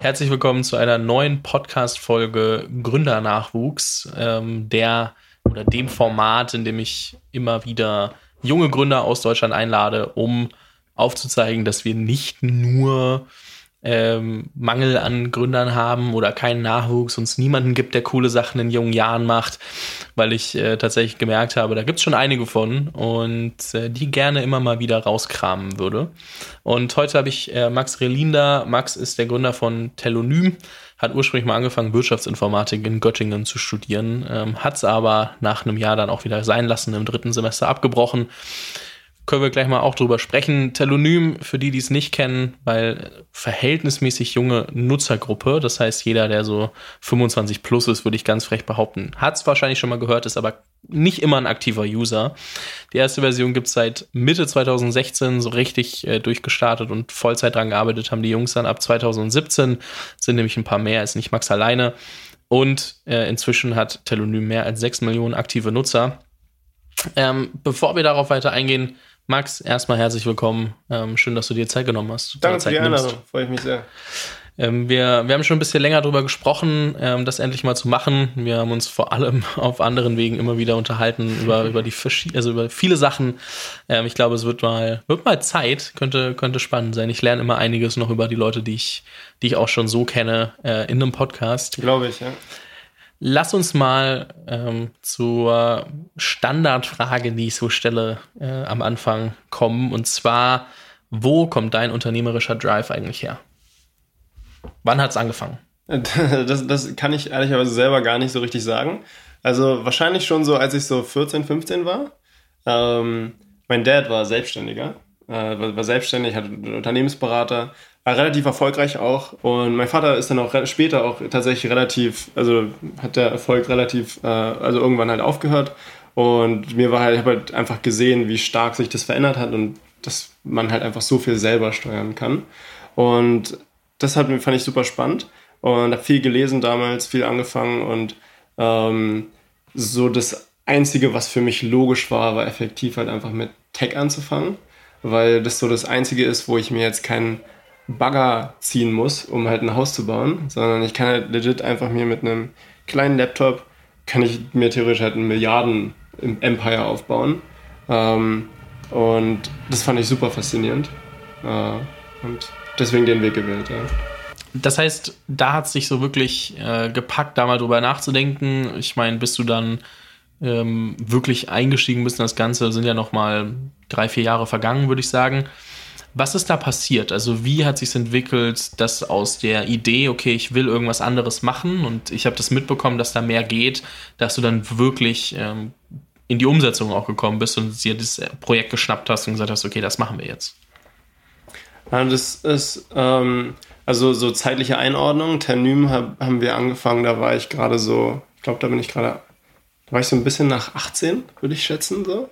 Herzlich willkommen zu einer neuen Podcast-Folge Gründernachwuchs, ähm, der oder dem Format, in dem ich immer wieder junge Gründer aus Deutschland einlade, um aufzuzeigen, dass wir nicht nur ähm, Mangel an Gründern haben oder keinen Nachwuchs, und es niemanden gibt, der coole Sachen in jungen Jahren macht, weil ich äh, tatsächlich gemerkt habe, da gibt es schon einige von und äh, die gerne immer mal wieder rauskramen würde. Und heute habe ich äh, Max Relin da. Max ist der Gründer von Telonym, hat ursprünglich mal angefangen, Wirtschaftsinformatik in Göttingen zu studieren, ähm, hat es aber nach einem Jahr dann auch wieder sein lassen, im dritten Semester abgebrochen können wir gleich mal auch drüber sprechen. Telonym, für die, die es nicht kennen, weil verhältnismäßig junge Nutzergruppe, das heißt, jeder, der so 25 plus ist, würde ich ganz frech behaupten, hat es wahrscheinlich schon mal gehört, ist aber nicht immer ein aktiver User. Die erste Version gibt es seit Mitte 2016 so richtig äh, durchgestartet und Vollzeit dran gearbeitet haben die Jungs dann ab 2017, sind nämlich ein paar mehr, ist nicht Max alleine. Und äh, inzwischen hat Telonym mehr als 6 Millionen aktive Nutzer. Ähm, bevor wir darauf weiter eingehen, Max, erstmal herzlich willkommen. Ähm, schön, dass du dir Zeit genommen hast. Danke für die Einladung, freue ich mich sehr. Ähm, wir, wir haben schon ein bisschen länger darüber gesprochen, ähm, das endlich mal zu machen. Wir haben uns vor allem auf anderen Wegen immer wieder unterhalten über, über die also über viele Sachen. Ähm, ich glaube, es wird mal, wird mal Zeit, könnte, könnte spannend sein. Ich lerne immer einiges noch über die Leute, die ich, die ich auch schon so kenne, äh, in einem Podcast. Glaube ich, ja. Lass uns mal ähm, zur Standardfrage, die ich so stelle, äh, am Anfang kommen. Und zwar, wo kommt dein unternehmerischer Drive eigentlich her? Wann hat es angefangen? Das, das kann ich ehrlicherweise selber gar nicht so richtig sagen. Also wahrscheinlich schon so, als ich so 14, 15 war. Ähm, mein Dad war Selbstständiger, äh, war, war selbstständig, hatte Unternehmensberater war relativ erfolgreich auch. Und mein Vater ist dann auch später auch tatsächlich relativ, also hat der Erfolg relativ, äh, also irgendwann halt aufgehört. Und mir war halt, ich habe halt einfach gesehen, wie stark sich das verändert hat und dass man halt einfach so viel selber steuern kann. Und das hat, fand ich super spannend und habe viel gelesen damals, viel angefangen und ähm, so das Einzige, was für mich logisch war, war effektiv halt einfach mit Tech anzufangen, weil das so das Einzige ist, wo ich mir jetzt keinen Bagger ziehen muss, um halt ein Haus zu bauen, sondern ich kann halt legit einfach mir mit einem kleinen Laptop, kann ich mir theoretisch halt ein Milliarden Empire aufbauen. Ähm, und das fand ich super faszinierend. Äh, und deswegen den Weg gewählt, ja. Das heißt, da hat es sich so wirklich äh, gepackt, da mal drüber nachzudenken. Ich meine, bis du dann ähm, wirklich eingestiegen bist in das Ganze, sind ja noch mal drei, vier Jahre vergangen, würde ich sagen. Was ist da passiert? Also wie hat sich entwickelt, dass aus der Idee, okay, ich will irgendwas anderes machen und ich habe das mitbekommen, dass da mehr geht, dass du dann wirklich ähm, in die Umsetzung auch gekommen bist und dir das Projekt geschnappt hast und gesagt hast, okay, das machen wir jetzt? Das ist ähm, also so zeitliche Einordnung. Ternym hab, haben wir angefangen, da war ich gerade so, ich glaube, da bin ich gerade, da war ich so ein bisschen nach 18, würde ich schätzen so.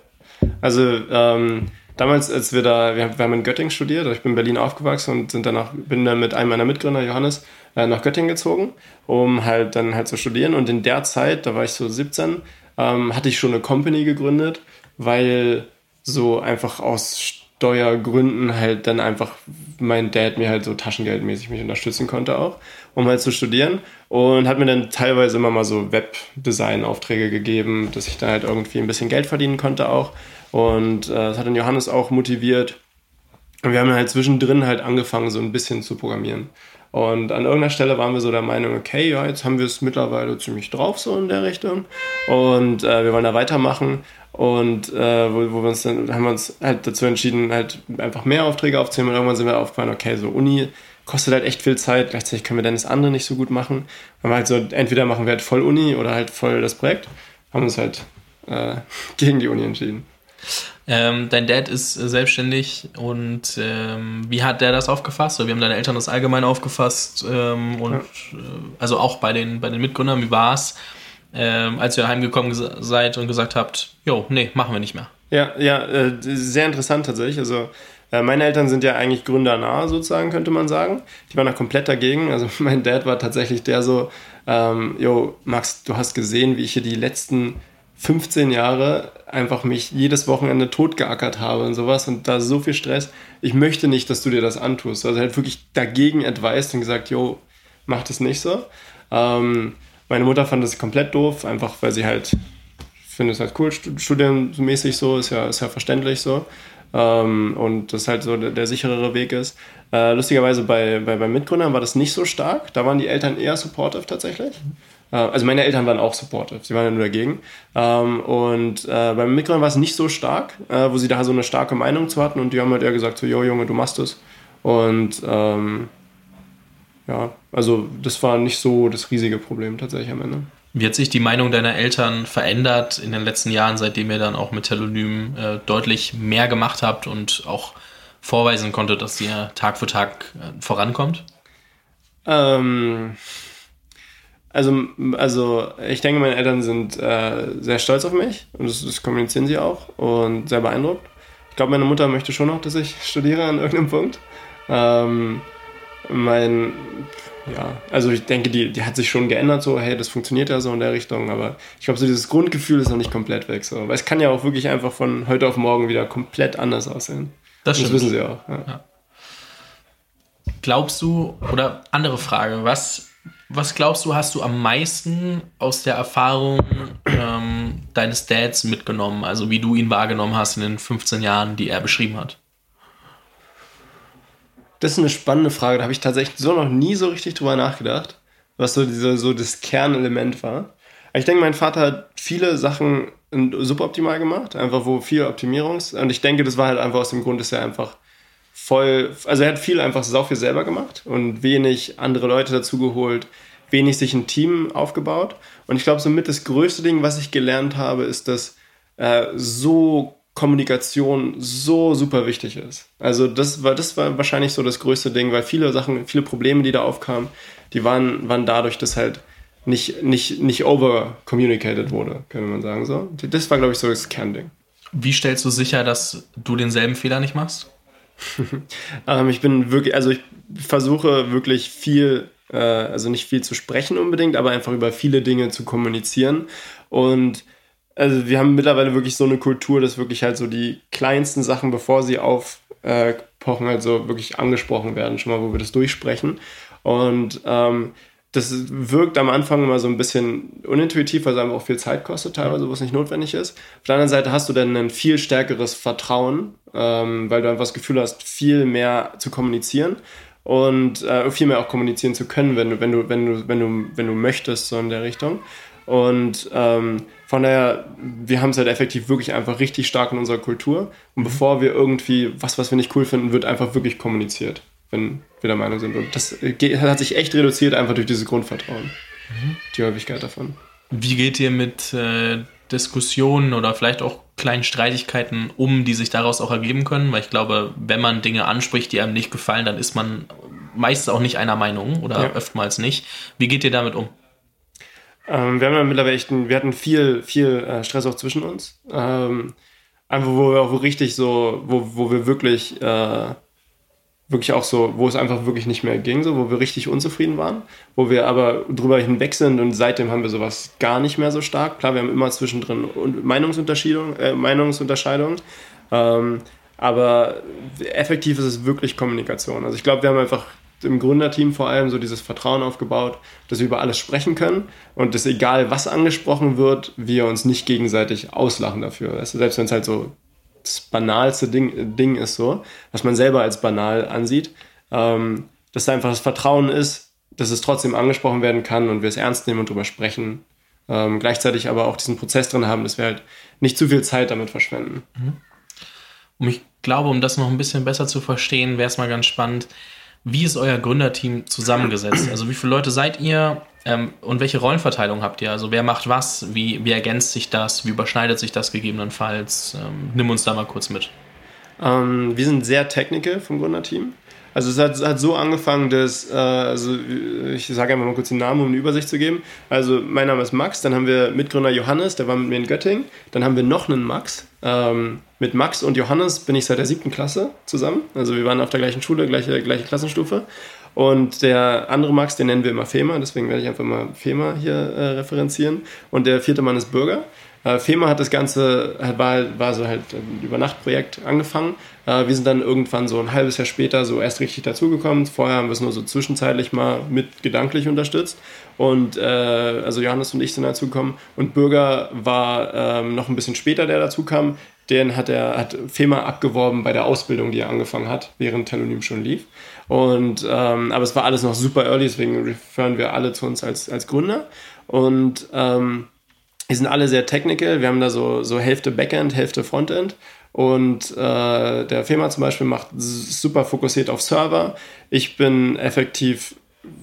Also ähm, damals, als wir da, wir, haben in Göttingen studiert, also ich bin in Berlin aufgewachsen und sind danach, bin dann mit einem meiner Mitgründer, Johannes, äh, nach Göttingen gezogen, um halt dann halt zu studieren. Und in der Zeit, da war ich so 17, ähm, hatte ich schon eine Company gegründet, weil so einfach aus Steuergründen halt dann einfach mein Dad mir halt so taschengeldmäßig mich unterstützen konnte auch, um halt zu studieren und hat mir dann teilweise immer mal so Webdesign-Aufträge gegeben, dass ich dann halt irgendwie ein bisschen Geld verdienen konnte auch und äh, das hat dann Johannes auch motiviert. Und wir haben halt zwischendrin halt angefangen, so ein bisschen zu programmieren. Und an irgendeiner Stelle waren wir so der Meinung, okay, ja, jetzt haben wir es mittlerweile ziemlich drauf, so in der Richtung. Und äh, wir wollen da weitermachen. Und äh, wo, wo, wir uns dann, haben wir uns halt dazu entschieden, halt einfach mehr Aufträge aufzunehmen. Und irgendwann sind wir aufgefallen, okay, so Uni kostet halt echt viel Zeit. Gleichzeitig können wir dann das andere nicht so gut machen. Dann war halt so, entweder machen wir halt voll Uni oder halt voll das Projekt. Haben uns halt äh, gegen die Uni entschieden. Ähm, dein Dad ist selbstständig und ähm, wie hat der das aufgefasst? Oder wie haben deine Eltern das allgemein aufgefasst? Ähm, und ja. äh, also auch bei den, bei den Mitgründern, wie war es, ähm, als ihr heimgekommen seid und gesagt habt, jo, nee, machen wir nicht mehr? Ja, ja, äh, sehr interessant tatsächlich. Also äh, meine Eltern sind ja eigentlich gründernah sozusagen, könnte man sagen. Die waren da komplett dagegen. Also mein Dad war tatsächlich der so, ähm, jo, Max, du hast gesehen, wie ich hier die letzten 15 Jahre einfach mich jedes Wochenende totgeackert habe und sowas und da so viel Stress. Ich möchte nicht, dass du dir das antust. Also halt wirklich dagegen advised und gesagt, jo, macht es nicht so. Ähm, meine Mutter fand das komplett doof, einfach weil sie halt finde es halt cool, studienmäßig so, ist ja, ist ja verständlich so. Ähm, und das halt so der, der sicherere Weg ist. Äh, lustigerweise bei, bei, bei Mitgründern war das nicht so stark. Da waren die Eltern eher supportive tatsächlich. Äh, also meine Eltern waren auch supportive, sie waren ja nur dagegen. Ähm, und äh, beim Mitgründern war es nicht so stark, äh, wo sie da so eine starke Meinung zu hatten und die haben halt eher gesagt, so, jo Junge, du machst es. Und ähm, ja, also das war nicht so das riesige Problem tatsächlich am Ende. Wie hat sich die Meinung deiner Eltern verändert in den letzten Jahren, seitdem ihr dann auch mit Telonym äh, deutlich mehr gemacht habt und auch vorweisen konntet, dass ihr Tag für Tag äh, vorankommt? Ähm, also, also ich denke, meine Eltern sind äh, sehr stolz auf mich und das, das, kommunizieren sie auch und sehr beeindruckt. Ich glaube, meine Mutter möchte schon noch, dass ich studiere an irgendeinem Punkt. Ähm, mein, ja, also ich denke, die, die hat sich schon geändert, so, hey, das funktioniert ja so in der Richtung, aber ich glaube, so dieses Grundgefühl ist noch nicht komplett weg, so, weil es kann ja auch wirklich einfach von heute auf morgen wieder komplett anders aussehen. Das, das wissen sie auch. Ja. Ja. Glaubst du, oder andere Frage, was, was glaubst du, hast du am meisten aus der Erfahrung ähm, deines Dads mitgenommen, also wie du ihn wahrgenommen hast in den 15 Jahren, die er beschrieben hat? Das ist eine spannende Frage. Da habe ich tatsächlich so noch nie so richtig drüber nachgedacht, was so, diese, so das Kernelement war. Ich denke, mein Vater hat viele Sachen suboptimal gemacht, einfach wo viel Optimierungs. Und ich denke, das war halt einfach aus dem Grund, dass er einfach voll, also er hat viel einfach sau viel selber gemacht und wenig andere Leute dazu geholt, wenig sich ein Team aufgebaut. Und ich glaube, somit das größte Ding, was ich gelernt habe, ist, dass äh, so Kommunikation so super wichtig ist. Also das war, das war wahrscheinlich so das größte Ding, weil viele Sachen, viele Probleme, die da aufkamen, die waren, waren dadurch, dass halt nicht, nicht, nicht over-communicated wurde, könnte man sagen. So. Das war, glaube ich, so das Kernding. Wie stellst du sicher, dass du denselben Fehler nicht machst? ähm, ich bin wirklich, also ich versuche wirklich viel, äh, also nicht viel zu sprechen unbedingt, aber einfach über viele Dinge zu kommunizieren. Und also wir haben mittlerweile wirklich so eine Kultur, dass wirklich halt so die kleinsten Sachen, bevor sie aufpochen, halt so wirklich angesprochen werden, schon mal, wo wir das durchsprechen. Und ähm, das wirkt am Anfang immer so ein bisschen unintuitiv, weil es einfach auch viel Zeit kostet, teilweise, wo es nicht notwendig ist. Auf der anderen Seite hast du dann ein viel stärkeres Vertrauen, ähm, weil du einfach das Gefühl hast, viel mehr zu kommunizieren und äh, viel mehr auch kommunizieren zu können, wenn du, wenn du, wenn du, wenn du, wenn du möchtest, so in der Richtung. Und ähm, von daher, wir haben es halt effektiv wirklich einfach richtig stark in unserer Kultur. Und mhm. bevor wir irgendwie was, was wir nicht cool finden, wird einfach wirklich kommuniziert, wenn wir der Meinung sind. Und das hat sich echt reduziert einfach durch dieses Grundvertrauen. Mhm. Die Häufigkeit davon. Wie geht ihr mit äh, Diskussionen oder vielleicht auch kleinen Streitigkeiten um, die sich daraus auch ergeben können? Weil ich glaube, wenn man Dinge anspricht, die einem nicht gefallen, dann ist man meistens auch nicht einer Meinung oder ja. oftmals nicht. Wie geht ihr damit um? Ähm, wir haben ja mittlerweile echt, ein, wir hatten viel, viel äh, Stress auch zwischen uns. Ähm, einfach, wo wir auch richtig so, wo, wo wir wirklich, äh, wirklich auch so, wo es einfach wirklich nicht mehr ging, so, wo wir richtig unzufrieden waren, wo wir aber drüber hinweg sind und seitdem haben wir sowas gar nicht mehr so stark. Klar, wir haben immer zwischendrin Meinungsunterschiedungen, äh, Meinungsunterscheidungen, ähm, aber effektiv ist es wirklich Kommunikation. Also ich glaube, wir haben einfach im Gründerteam vor allem so dieses Vertrauen aufgebaut, dass wir über alles sprechen können und dass egal was angesprochen wird, wir uns nicht gegenseitig auslachen dafür. Weißt du, selbst wenn es halt so das banalste Ding, Ding ist so, was man selber als banal ansieht, ähm, dass da einfach das Vertrauen ist, dass es trotzdem angesprochen werden kann und wir es ernst nehmen und darüber sprechen. Ähm, gleichzeitig aber auch diesen Prozess drin haben, dass wir halt nicht zu viel Zeit damit verschwenden. Mhm. Und ich glaube, um das noch ein bisschen besser zu verstehen, wäre es mal ganz spannend, wie ist euer Gründerteam zusammengesetzt? Also wie viele Leute seid ihr ähm, und welche Rollenverteilung habt ihr? Also wer macht was? Wie, wie ergänzt sich das? Wie überschneidet sich das gegebenenfalls? Ähm, nimm uns da mal kurz mit. Ähm, wir sind sehr Technical vom Gründerteam. Also es hat, hat so angefangen, dass, äh, also ich sage einfach mal kurz den Namen, um eine Übersicht zu geben. Also mein Name ist Max, dann haben wir Mitgründer Johannes, der war mit mir in Göttingen. Dann haben wir noch einen Max. Ähm, mit Max und Johannes bin ich seit der siebten Klasse zusammen. Also wir waren auf der gleichen Schule, gleiche, gleiche Klassenstufe. Und der andere Max, den nennen wir immer Fema, deswegen werde ich einfach mal Fema hier äh, referenzieren. Und der vierte Mann ist Bürger. Äh, FEMA hat das Ganze, war, war so halt ein Übernachtprojekt angefangen. Äh, wir sind dann irgendwann so ein halbes Jahr später so erst richtig dazugekommen. Vorher haben wir es nur so zwischenzeitlich mal mit gedanklich unterstützt. Und äh, also Johannes und ich sind dazugekommen. Und Bürger war ähm, noch ein bisschen später, der dazu kam. Den hat er hat FEMA abgeworben bei der Ausbildung, die er angefangen hat, während Telonym schon lief. Und ähm, aber es war alles noch super early, deswegen referen wir alle zu uns als, als Gründer. Und ähm, die sind alle sehr technical. Wir haben da so, so Hälfte Backend, Hälfte Frontend. Und äh, der Firma zum Beispiel macht super fokussiert auf Server. Ich bin effektiv,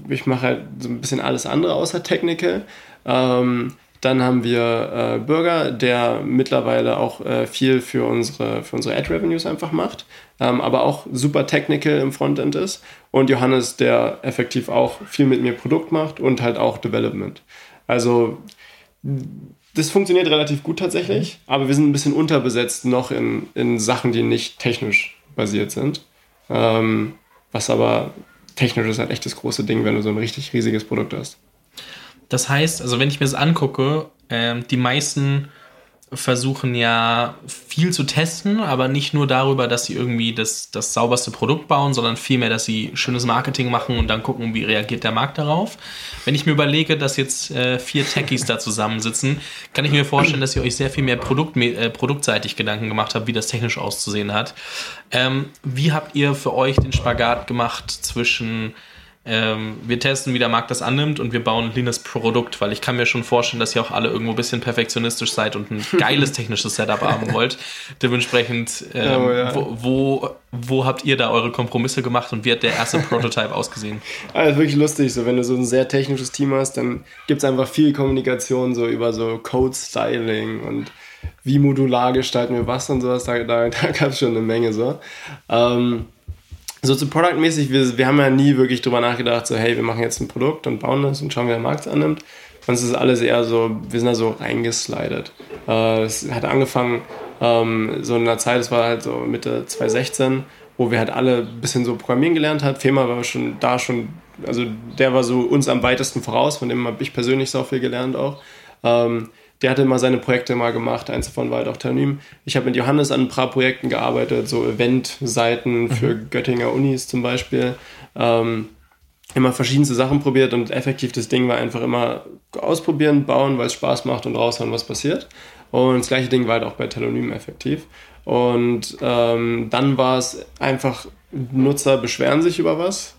ich mache halt so ein bisschen alles andere außer Technical. Ähm, dann haben wir äh, Bürger, der mittlerweile auch äh, viel für unsere, für unsere Ad-Revenues einfach macht, ähm, aber auch super technical im Frontend ist. Und Johannes, der effektiv auch viel mit mir Produkt macht und halt auch Development. Also das funktioniert relativ gut tatsächlich, mhm. aber wir sind ein bisschen unterbesetzt noch in, in Sachen, die nicht technisch basiert sind. Ähm, was aber technisch ist halt echt das große Ding, wenn du so ein richtig riesiges Produkt hast. Das heißt, also wenn ich mir das angucke, äh, die meisten versuchen ja viel zu testen, aber nicht nur darüber, dass sie irgendwie das, das sauberste Produkt bauen, sondern vielmehr, dass sie schönes Marketing machen und dann gucken, wie reagiert der Markt darauf. Wenn ich mir überlege, dass jetzt äh, vier Techies da zusammensitzen, kann ich mir vorstellen, dass ihr euch sehr viel mehr Produkt, äh, produktseitig Gedanken gemacht habt, wie das technisch auszusehen hat. Ähm, wie habt ihr für euch den Spagat gemacht zwischen ähm, wir testen, wie der Markt das annimmt und wir bauen ein leanes Produkt, weil ich kann mir schon vorstellen, dass ihr auch alle irgendwo ein bisschen perfektionistisch seid und ein geiles technisches Setup haben wollt. Dementsprechend, ähm, oh, ja. wo, wo, wo, habt ihr da eure Kompromisse gemacht und wie hat der erste Prototype ausgesehen? Also wirklich lustig, so wenn du so ein sehr technisches Team hast, dann gibt es einfach viel Kommunikation so über so Code-Styling und wie modular gestalten wir was und sowas, da, da, da gab es schon eine Menge so. Ähm, so zu Product-mäßig, wir, wir haben ja nie wirklich drüber nachgedacht, so hey, wir machen jetzt ein Produkt und bauen das und schauen, wie der Markt es annimmt. Uns ist alles eher so, wir sind da so reingeslidet. Äh, es hat angefangen ähm, so in einer Zeit, es war halt so Mitte 2016, wo wir halt alle ein bisschen so Programmieren gelernt haben. Fema war schon da schon, also der war so uns am weitesten voraus, von dem habe ich persönlich so viel gelernt auch. Ähm, der hatte mal seine Projekte mal gemacht, eins davon war halt auch Ternim. Ich habe mit Johannes an ein paar Projekten gearbeitet, so Eventseiten für mhm. Göttinger Unis zum Beispiel. Ähm, immer verschiedenste Sachen probiert und effektiv das Ding war einfach immer ausprobieren, bauen, weil es Spaß macht und raushauen, was passiert. Und das gleiche Ding war halt auch bei Telonym effektiv. Und ähm, dann war es einfach, Nutzer beschweren sich über was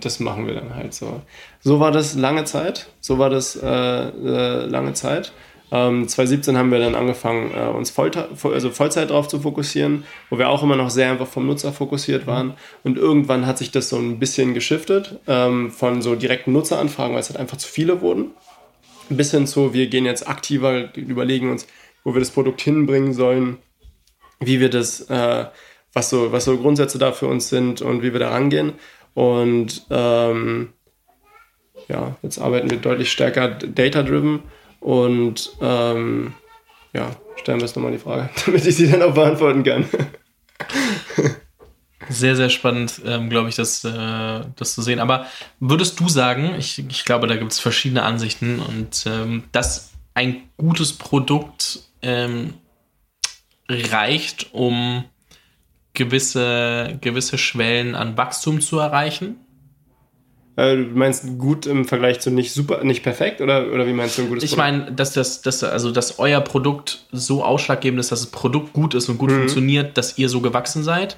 das machen wir dann halt so. So war das lange Zeit. So war das äh, äh, lange Zeit. Ähm, 2017 haben wir dann angefangen, äh, uns Voll also Vollzeit drauf zu fokussieren, wo wir auch immer noch sehr einfach vom Nutzer fokussiert mhm. waren. Und irgendwann hat sich das so ein bisschen geschiftet ähm, von so direkten Nutzeranfragen, weil es halt einfach zu viele wurden, bis hin zu, wir gehen jetzt aktiver, überlegen uns, wo wir das Produkt hinbringen sollen, wie wir das, äh, was, so, was so Grundsätze da für uns sind und wie wir da rangehen. Und ähm, ja, jetzt arbeiten wir deutlich stärker data-driven und ähm, ja, stellen wir jetzt nochmal die Frage, damit ich sie dann auch beantworten kann. Sehr, sehr spannend, ähm, glaube ich, das, äh, das zu sehen. Aber würdest du sagen, ich, ich glaube, da gibt es verschiedene Ansichten und ähm, dass ein gutes Produkt ähm, reicht, um gewisse, gewisse Schwellen an Wachstum zu erreichen? Äh, du meinst gut im Vergleich zu nicht super, nicht perfekt oder, oder wie meinst du ein gutes ich Produkt? Ich meine, dass das, dass, also, dass euer Produkt so ausschlaggebend ist, dass das Produkt gut ist und gut mhm. funktioniert, dass ihr so gewachsen seid.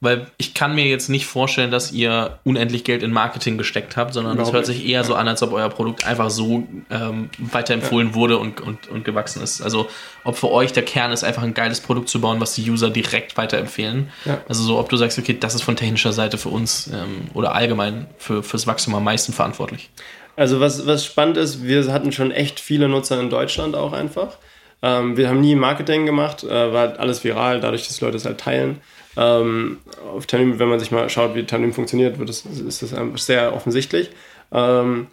Weil ich kann mir jetzt nicht vorstellen, dass ihr unendlich Geld in Marketing gesteckt habt, sondern es hört sich eher so an, als ob euer Produkt einfach so ähm, weiterempfohlen ja. wurde und, und, und gewachsen ist. Also ob für euch der Kern ist, einfach ein geiles Produkt zu bauen, was die User direkt weiterempfehlen. Ja. Also so, ob du sagst, okay, das ist von technischer Seite für uns ähm, oder allgemein für, fürs Wachstum am meisten verantwortlich. Also was, was spannend ist, wir hatten schon echt viele Nutzer in Deutschland auch einfach. Ähm, wir haben nie Marketing gemacht, äh, war halt alles viral, dadurch, dass Leute es halt teilen. Ähm, auf Tanim, wenn man sich mal schaut, wie Tanim funktioniert, wird das, ist das sehr offensichtlich. Ähm,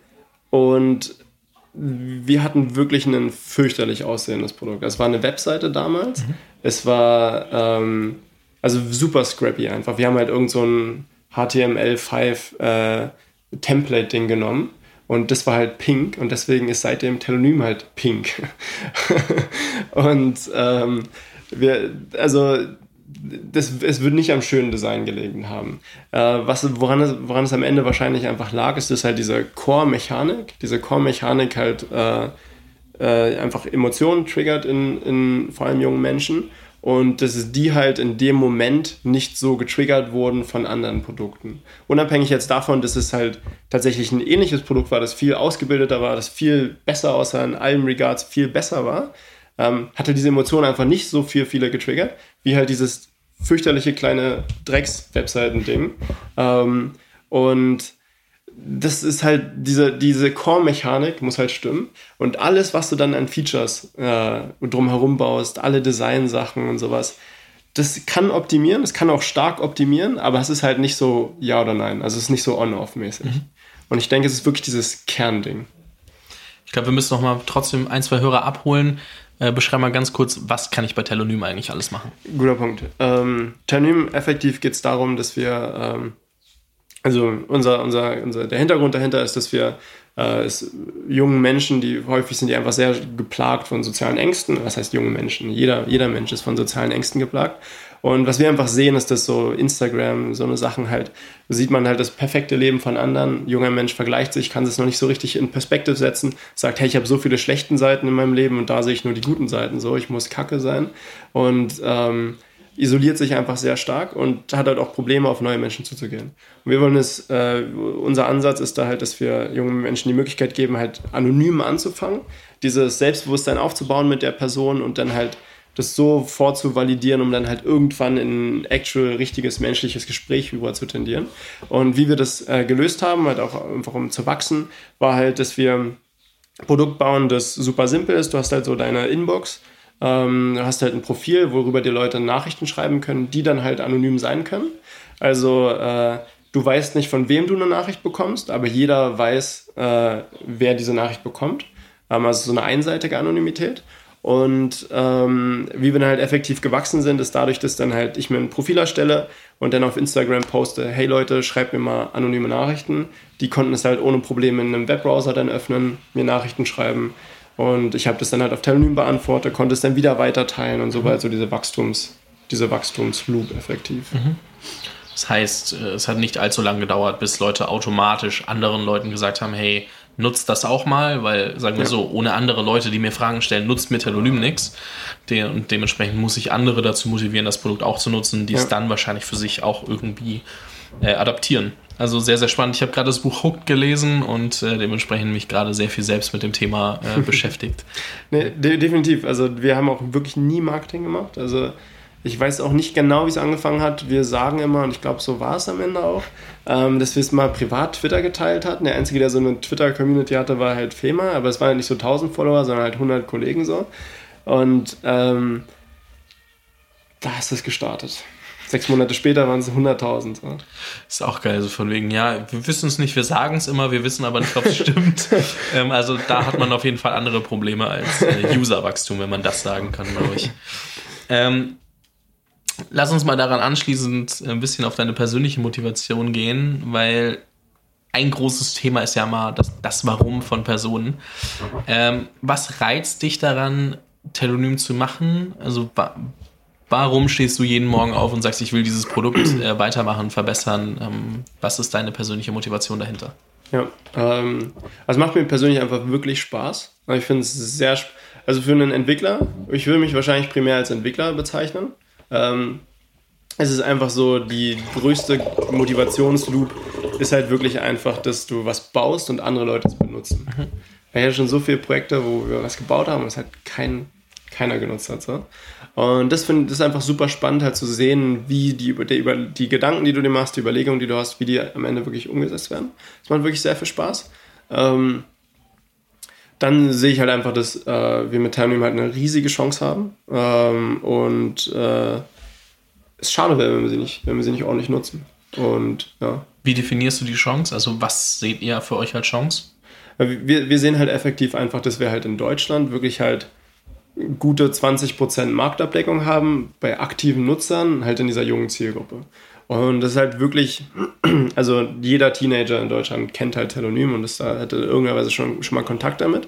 und wir hatten wirklich ein fürchterlich aussehendes Produkt. Es war eine Webseite damals. Mhm. Es war ähm, also super scrappy einfach. Wir haben halt irgend so ein HTML5 äh, Template-Ding genommen Und das war halt pink und deswegen ist seitdem Telonym halt pink. und ähm, wir, also das, es würde nicht am schönen Design gelegen haben. Äh, was, woran, es, woran es am Ende wahrscheinlich einfach lag, ist, dass halt diese Core-Mechanik, diese Core-Mechanik halt äh, äh, einfach Emotionen triggert in, in vor allem jungen Menschen und dass die halt in dem Moment nicht so getriggert wurden von anderen Produkten. Unabhängig jetzt davon, dass es halt tatsächlich ein ähnliches Produkt war, das viel ausgebildeter war, das viel besser außer in allen Regards viel besser war, ähm, hatte diese Emotion einfach nicht so viel viele getriggert, wie halt dieses fürchterliche kleine Drecks-Webseiten-Ding. Ähm, und das ist halt, diese, diese Core-Mechanik muss halt stimmen. Und alles, was du dann an Features äh, drumherum baust, alle Design-Sachen und sowas, das kann optimieren, es kann auch stark optimieren, aber es ist halt nicht so ja oder nein. Also es ist nicht so on-off-mäßig. Mhm. Und ich denke, es ist wirklich dieses Kernding. Ich glaube, wir müssen noch mal trotzdem ein, zwei Hörer abholen. Äh, beschreib mal ganz kurz, was kann ich bei Telonym eigentlich alles machen? Guter Punkt. Ähm, Telonym, effektiv geht es darum, dass wir ähm, also unser, unser, unser, der Hintergrund dahinter ist, dass wir äh, es, jungen Menschen, die häufig sind, die einfach sehr geplagt von sozialen Ängsten. Was heißt junge Menschen? Jeder, jeder Mensch ist von sozialen Ängsten geplagt. Und was wir einfach sehen, ist, dass so Instagram, so eine Sachen halt, sieht man halt das perfekte Leben von anderen. junger Mensch vergleicht sich, kann es noch nicht so richtig in Perspektive setzen, sagt, hey, ich habe so viele schlechten Seiten in meinem Leben und da sehe ich nur die guten Seiten. So, ich muss Kacke sein. Und ähm, isoliert sich einfach sehr stark und hat halt auch Probleme, auf neue Menschen zuzugehen. Und wir wollen es, äh, unser Ansatz ist da halt, dass wir jungen Menschen die Möglichkeit geben, halt anonym anzufangen, dieses Selbstbewusstsein aufzubauen mit der Person und dann halt das so vorzuvalidieren, um dann halt irgendwann in ein actual richtiges menschliches Gespräch über zu tendieren. Und wie wir das äh, gelöst haben, halt auch einfach um zu wachsen, war halt, dass wir Produkt bauen, das super simpel ist. Du hast halt so deine Inbox ähm, du hast halt ein Profil, worüber dir Leute Nachrichten schreiben können, die dann halt anonym sein können. Also äh, du weißt nicht, von wem du eine Nachricht bekommst, aber jeder weiß, äh, wer diese Nachricht bekommt. Ähm, also so eine einseitige Anonymität. Und ähm, wie wir dann halt effektiv gewachsen sind, ist dadurch, dass dann halt ich mir ein Profil erstelle und dann auf Instagram poste, hey Leute, schreibt mir mal anonyme Nachrichten. Die konnten es halt ohne Probleme in einem Webbrowser dann öffnen, mir Nachrichten schreiben. Und ich habe das dann halt auf Telonym beantwortet, konnte es dann wieder weiter teilen und so mhm. weiter, so diese Wachstums, diese Wachstumsloop effektiv. Mhm. Das heißt, äh, es hat nicht allzu lange gedauert, bis Leute automatisch anderen Leuten gesagt haben, hey, nutzt das auch mal, weil, sagen wir ja. so, ohne andere Leute, die mir Fragen stellen, nutzt mir Telonym nichts. Und dementsprechend muss ich andere dazu motivieren, das Produkt auch zu nutzen, die ja. es dann wahrscheinlich für sich auch irgendwie äh, adaptieren. Also sehr, sehr spannend. Ich habe gerade das Buch Hooked gelesen und äh, dementsprechend mich gerade sehr viel selbst mit dem Thema äh, beschäftigt. Nee, de definitiv. Also wir haben auch wirklich nie Marketing gemacht. Also ich weiß auch nicht genau, wie es angefangen hat. Wir sagen immer, und ich glaube, so war es am Ende auch, ähm, dass wir es mal privat Twitter geteilt hatten. Der Einzige, der so eine Twitter-Community hatte, war halt Fema, aber es waren halt nicht so 1000 Follower, sondern halt 100 Kollegen so. Und ähm, da ist es gestartet. Sechs Monate später waren es 100.000. Ja. Ist auch geil, so von wegen, ja, wir wissen es nicht, wir sagen es immer, wir wissen aber nicht, ob es stimmt. ähm, also da hat man auf jeden Fall andere Probleme als äh, Userwachstum, wenn man das sagen kann, glaube ich. Ähm, lass uns mal daran anschließend ein bisschen auf deine persönliche Motivation gehen, weil ein großes Thema ist ja mal das, das Warum von Personen. Ähm, was reizt dich daran, Telonym zu machen? Also Warum stehst du jeden Morgen auf und sagst, ich will dieses Produkt äh, weitermachen, verbessern? Ähm, was ist deine persönliche Motivation dahinter? Ja, ähm, also macht mir persönlich einfach wirklich Spaß. Ich finde es sehr, also für einen Entwickler, ich würde mich wahrscheinlich primär als Entwickler bezeichnen. Ähm, es ist einfach so, die größte Motivationsloop ist halt wirklich einfach, dass du was baust und andere Leute es benutzen. Mhm. Ich hatte schon so viele Projekte, wo wir was gebaut haben und es halt kein, keiner genutzt hat. So. Und das finde das ist einfach super spannend, halt zu sehen, wie die, die, über, die Gedanken, die du dir machst, die Überlegungen, die du hast, wie die am Ende wirklich umgesetzt werden. Das macht wirklich sehr viel Spaß. Ähm, dann sehe ich halt einfach, dass äh, wir mit Ternium halt eine riesige Chance haben. Ähm, und äh, es schade wäre, wenn wir sie nicht, wenn wir sie nicht ordentlich nutzen. Und ja. Wie definierst du die Chance? Also was seht ihr für euch als Chance? Wir, wir sehen halt effektiv einfach, dass wir halt in Deutschland wirklich halt gute 20% Marktabdeckung haben bei aktiven Nutzern, halt in dieser jungen Zielgruppe. Und das ist halt wirklich, also jeder Teenager in Deutschland kennt halt Telonym und ist da hatte irgendeiner schon, schon mal Kontakt damit.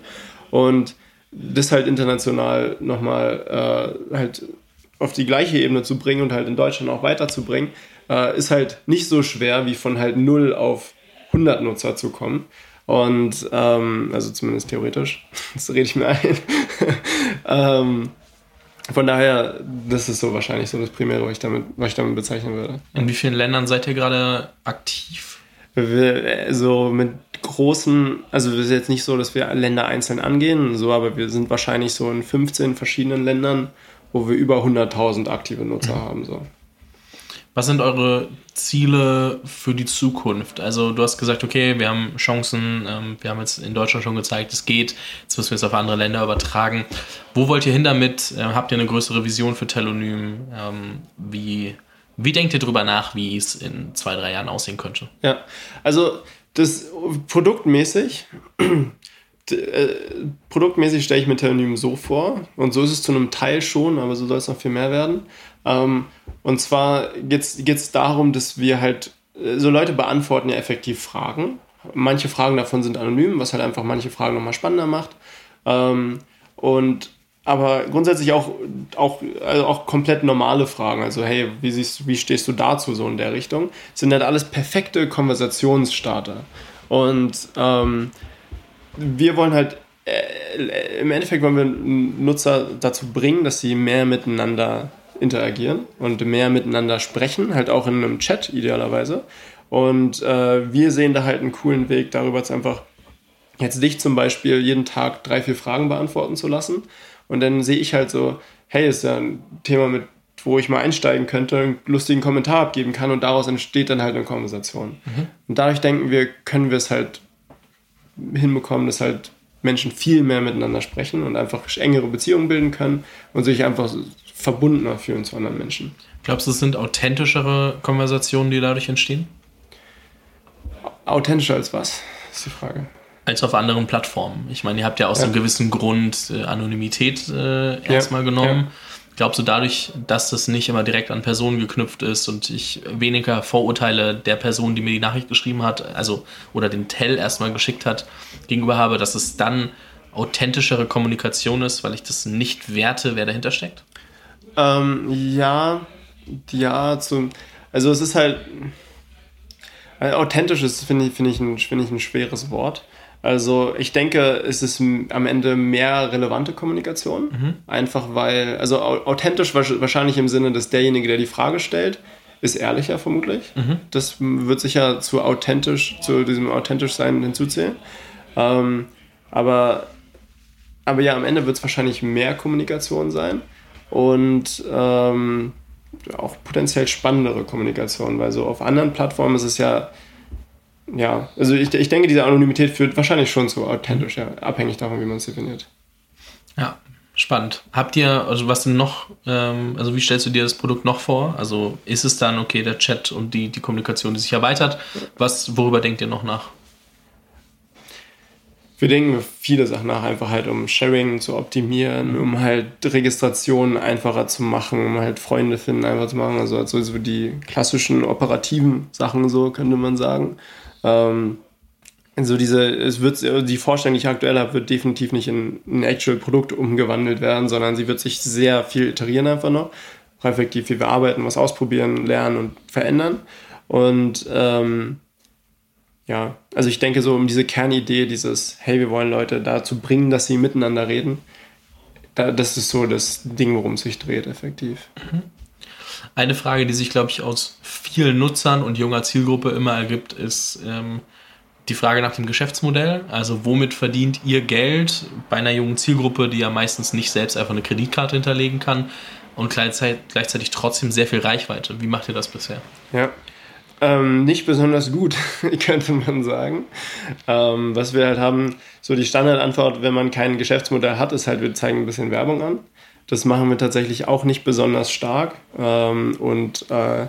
Und das halt international nochmal äh, halt auf die gleiche Ebene zu bringen und halt in Deutschland auch weiterzubringen, äh, ist halt nicht so schwer, wie von halt 0 auf 100 Nutzer zu kommen. Und, ähm, also zumindest theoretisch, das rede ich mir ein. ähm, von daher, das ist so wahrscheinlich so das Primäre, was ich damit, was ich damit bezeichnen würde. In wie vielen Ländern seid ihr gerade aktiv? Wir, so mit großen, also es ist jetzt nicht so, dass wir Länder einzeln angehen, so, aber wir sind wahrscheinlich so in 15 verschiedenen Ländern, wo wir über 100.000 aktive Nutzer mhm. haben. So. Was sind eure Ziele für die Zukunft? Also du hast gesagt, okay, wir haben Chancen, ähm, wir haben jetzt in Deutschland schon gezeigt, es geht, jetzt müssen wir es auf andere Länder übertragen. Wo wollt ihr hin damit? Ähm, habt ihr eine größere Vision für Telonym? Ähm, wie, wie denkt ihr darüber nach, wie es in zwei, drei Jahren aussehen könnte? Ja, also das produktmäßig äh, produktmäßig stelle ich mir Telonym so vor, und so ist es zu einem Teil schon, aber so soll es noch viel mehr werden. Ähm, und zwar geht es darum, dass wir halt, äh, so Leute beantworten ja effektiv Fragen. Manche Fragen davon sind anonym, was halt einfach manche Fragen nochmal spannender macht. Ähm, und aber grundsätzlich auch, auch, also auch komplett normale Fragen. Also, hey, wie, siehst, wie stehst du dazu, so in der Richtung? Sind halt alles perfekte Konversationsstarter. Und ähm, wir wollen halt, äh, im Endeffekt wollen wir Nutzer dazu bringen, dass sie mehr miteinander interagieren und mehr miteinander sprechen, halt auch in einem Chat idealerweise. Und äh, wir sehen da halt einen coolen Weg, darüber jetzt einfach jetzt dich zum Beispiel jeden Tag drei, vier Fragen beantworten zu lassen. Und dann sehe ich halt so, hey, ist ja ein Thema, mit, wo ich mal einsteigen könnte, einen lustigen Kommentar abgeben kann und daraus entsteht dann halt eine Konversation. Mhm. Und dadurch denken wir, können wir es halt hinbekommen, dass halt Menschen viel mehr miteinander sprechen und einfach engere Beziehungen bilden können und sich einfach verbundener fühlen zu anderen Menschen. Glaubst du, es sind authentischere Konversationen, die dadurch entstehen? Authentischer als was, ist die Frage. Als auf anderen Plattformen. Ich meine, ihr habt ja aus ja. einem gewissen Grund äh, Anonymität äh, erstmal ja. genommen. Ja. Glaubst du dadurch, dass das nicht immer direkt an Personen geknüpft ist und ich weniger Vorurteile der Person, die mir die Nachricht geschrieben hat, also oder den Tell erstmal geschickt hat, gegenüber habe, dass es dann authentischere Kommunikation ist, weil ich das nicht werte, wer dahinter steckt? Ähm, ja, ja, zum, also es ist halt, äh, authentisch ist, finde ich, find ich, ein, find ich ein schweres Wort. Also ich denke, es ist am Ende mehr relevante Kommunikation. Mhm. Einfach weil, also authentisch wahrscheinlich im Sinne, dass derjenige, der die Frage stellt, ist ehrlicher vermutlich. Mhm. Das wird sicher zu authentisch, zu diesem authentisch sein hinzuzählen. Ähm, aber, aber ja, am Ende wird es wahrscheinlich mehr Kommunikation sein und ähm, auch potenziell spannendere Kommunikation, weil so auf anderen Plattformen ist es ja ja, also ich, ich denke, diese Anonymität führt wahrscheinlich schon zu authentisch, ja, abhängig davon, wie man es definiert. Ja, spannend. Habt ihr, also was denn noch, ähm, also wie stellst du dir das Produkt noch vor? Also ist es dann, okay, der Chat und die, die Kommunikation, die sich erweitert, was, worüber denkt ihr noch nach? Wir denken viele Sachen nach, einfach halt um Sharing zu optimieren, um halt Registrationen einfacher zu machen, um halt Freunde finden einfach zu machen, also, also so die klassischen operativen Sachen so, könnte man sagen. Ähm, also diese, es wird, die Vorstellung, die ich aktuell habe, wird definitiv nicht in ein actual Produkt umgewandelt werden, sondern sie wird sich sehr viel iterieren einfach noch. Effektiv, wie wir arbeiten, was ausprobieren, lernen und verändern. Und ähm, ja, also ich denke so um diese Kernidee, dieses, hey, wir wollen Leute dazu bringen, dass sie miteinander reden, da, das ist so das Ding, worum es sich dreht, effektiv. Mhm. Eine Frage, die sich, glaube ich, aus vielen Nutzern und junger Zielgruppe immer ergibt, ist ähm, die Frage nach dem Geschäftsmodell. Also womit verdient ihr Geld bei einer jungen Zielgruppe, die ja meistens nicht selbst einfach eine Kreditkarte hinterlegen kann und gleichzeitig, gleichzeitig trotzdem sehr viel Reichweite. Wie macht ihr das bisher? Ja, ähm, nicht besonders gut, könnte man sagen. Ähm, was wir halt haben, so die Standardantwort, wenn man kein Geschäftsmodell hat, ist halt, wir zeigen ein bisschen Werbung an. Das machen wir tatsächlich auch nicht besonders stark ähm, und äh,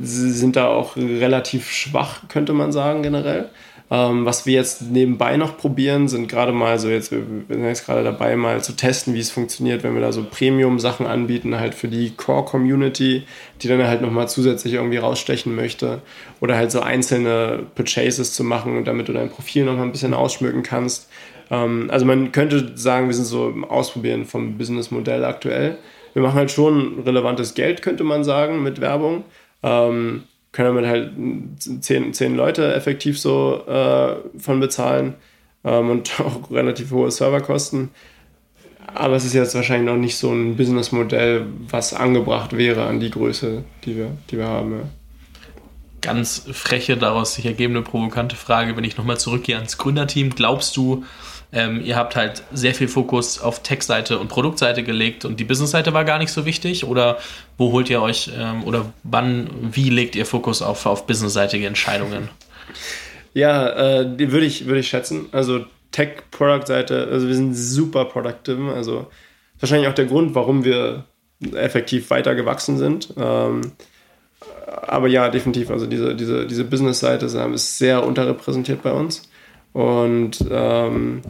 sind da auch relativ schwach, könnte man sagen, generell. Ähm, was wir jetzt nebenbei noch probieren, sind gerade mal so jetzt, wir sind jetzt gerade dabei, mal zu testen, wie es funktioniert, wenn wir da so Premium-Sachen anbieten, halt für die Core-Community, die dann halt nochmal zusätzlich irgendwie rausstechen möchte. Oder halt so einzelne Purchases zu machen, damit du dein Profil nochmal ein bisschen ausschmücken kannst. Ähm, also man könnte sagen, wir sind so im Ausprobieren vom Businessmodell aktuell. Wir machen halt schon relevantes Geld, könnte man sagen, mit Werbung. Ähm, können damit halt zehn, zehn Leute effektiv so äh, von bezahlen ähm, und auch relativ hohe Serverkosten. Aber es ist jetzt wahrscheinlich noch nicht so ein Businessmodell, was angebracht wäre an die Größe, die wir, die wir haben. Ja. Ganz freche, daraus sich ergebende provokante Frage, wenn ich nochmal zurückgehe ans Gründerteam. Glaubst du, ähm, ihr habt halt sehr viel Fokus auf Tech-Seite und Produktseite gelegt und die Business-Seite war gar nicht so wichtig? Oder wo holt ihr euch ähm, oder wann, wie legt ihr Fokus auf, auf businessseitige Entscheidungen? Ja, äh, würde ich, würde ich schätzen. Also Tech-Product-Seite, also wir sind super productive. Also wahrscheinlich auch der Grund, warum wir effektiv weiter gewachsen sind. Ähm, aber ja, definitiv. Also diese, diese, diese Business-Seite ist sehr unterrepräsentiert bei uns. Und ähm,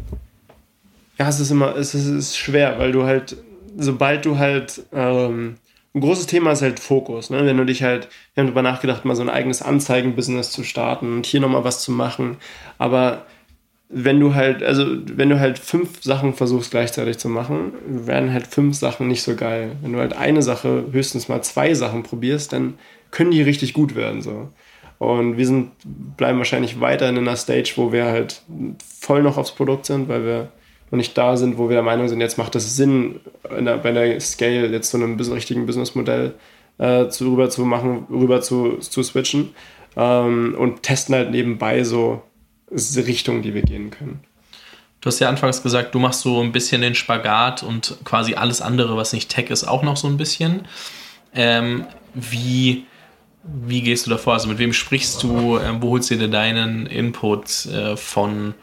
ja, es ist immer, es ist, es ist, schwer, weil du halt, sobald du halt, ähm, ein großes Thema ist halt Fokus. Ne? Wenn du dich halt, wir haben darüber nachgedacht, mal so ein eigenes Anzeigenbusiness zu starten und hier nochmal was zu machen. Aber wenn du halt, also wenn du halt fünf Sachen versuchst gleichzeitig zu machen, werden halt fünf Sachen nicht so geil. Wenn du halt eine Sache, höchstens mal zwei Sachen probierst, dann können die richtig gut werden. So. Und wir sind, bleiben wahrscheinlich weiter in einer Stage, wo wir halt voll noch aufs Produkt sind, weil wir noch nicht da sind, wo wir der Meinung sind, jetzt macht es Sinn, der, bei der Scale jetzt zu einem richtigen Businessmodell äh, zu, rüber zu machen, rüber zu, zu switchen ähm, und testen halt nebenbei so Richtungen, die wir gehen können. Du hast ja anfangs gesagt, du machst so ein bisschen den Spagat und quasi alles andere, was nicht Tech ist, auch noch so ein bisschen. Ähm, wie wie gehst du davor? Also mit wem sprichst du? Äh, wo holst du dir deinen Input äh, von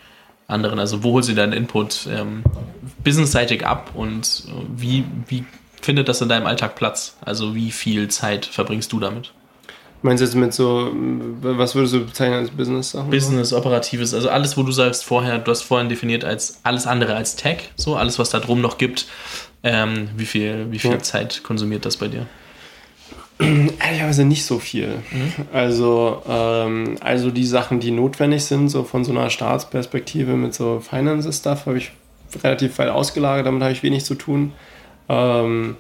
anderen? Also wo holst du deinen Input ähm, businessseitig ab und äh, wie, wie findet das in deinem Alltag Platz? Also wie viel Zeit verbringst du damit? Meinst du jetzt mit so, was würdest du bezeichnen als Business-Sachen? Business, Operatives, also alles, wo du sagst vorher, du hast vorhin definiert als alles andere als Tech, so alles, was da drum noch gibt. Ähm, wie viel, wie viel ja. Zeit konsumiert das bei dir? Ehrlicherweise nicht so viel. Mhm. Also, ähm, also die Sachen, die notwendig sind, so von so einer Staatsperspektive mit so Finance-Stuff, habe ich relativ weit ausgelagert, damit habe ich wenig zu tun. Ähm,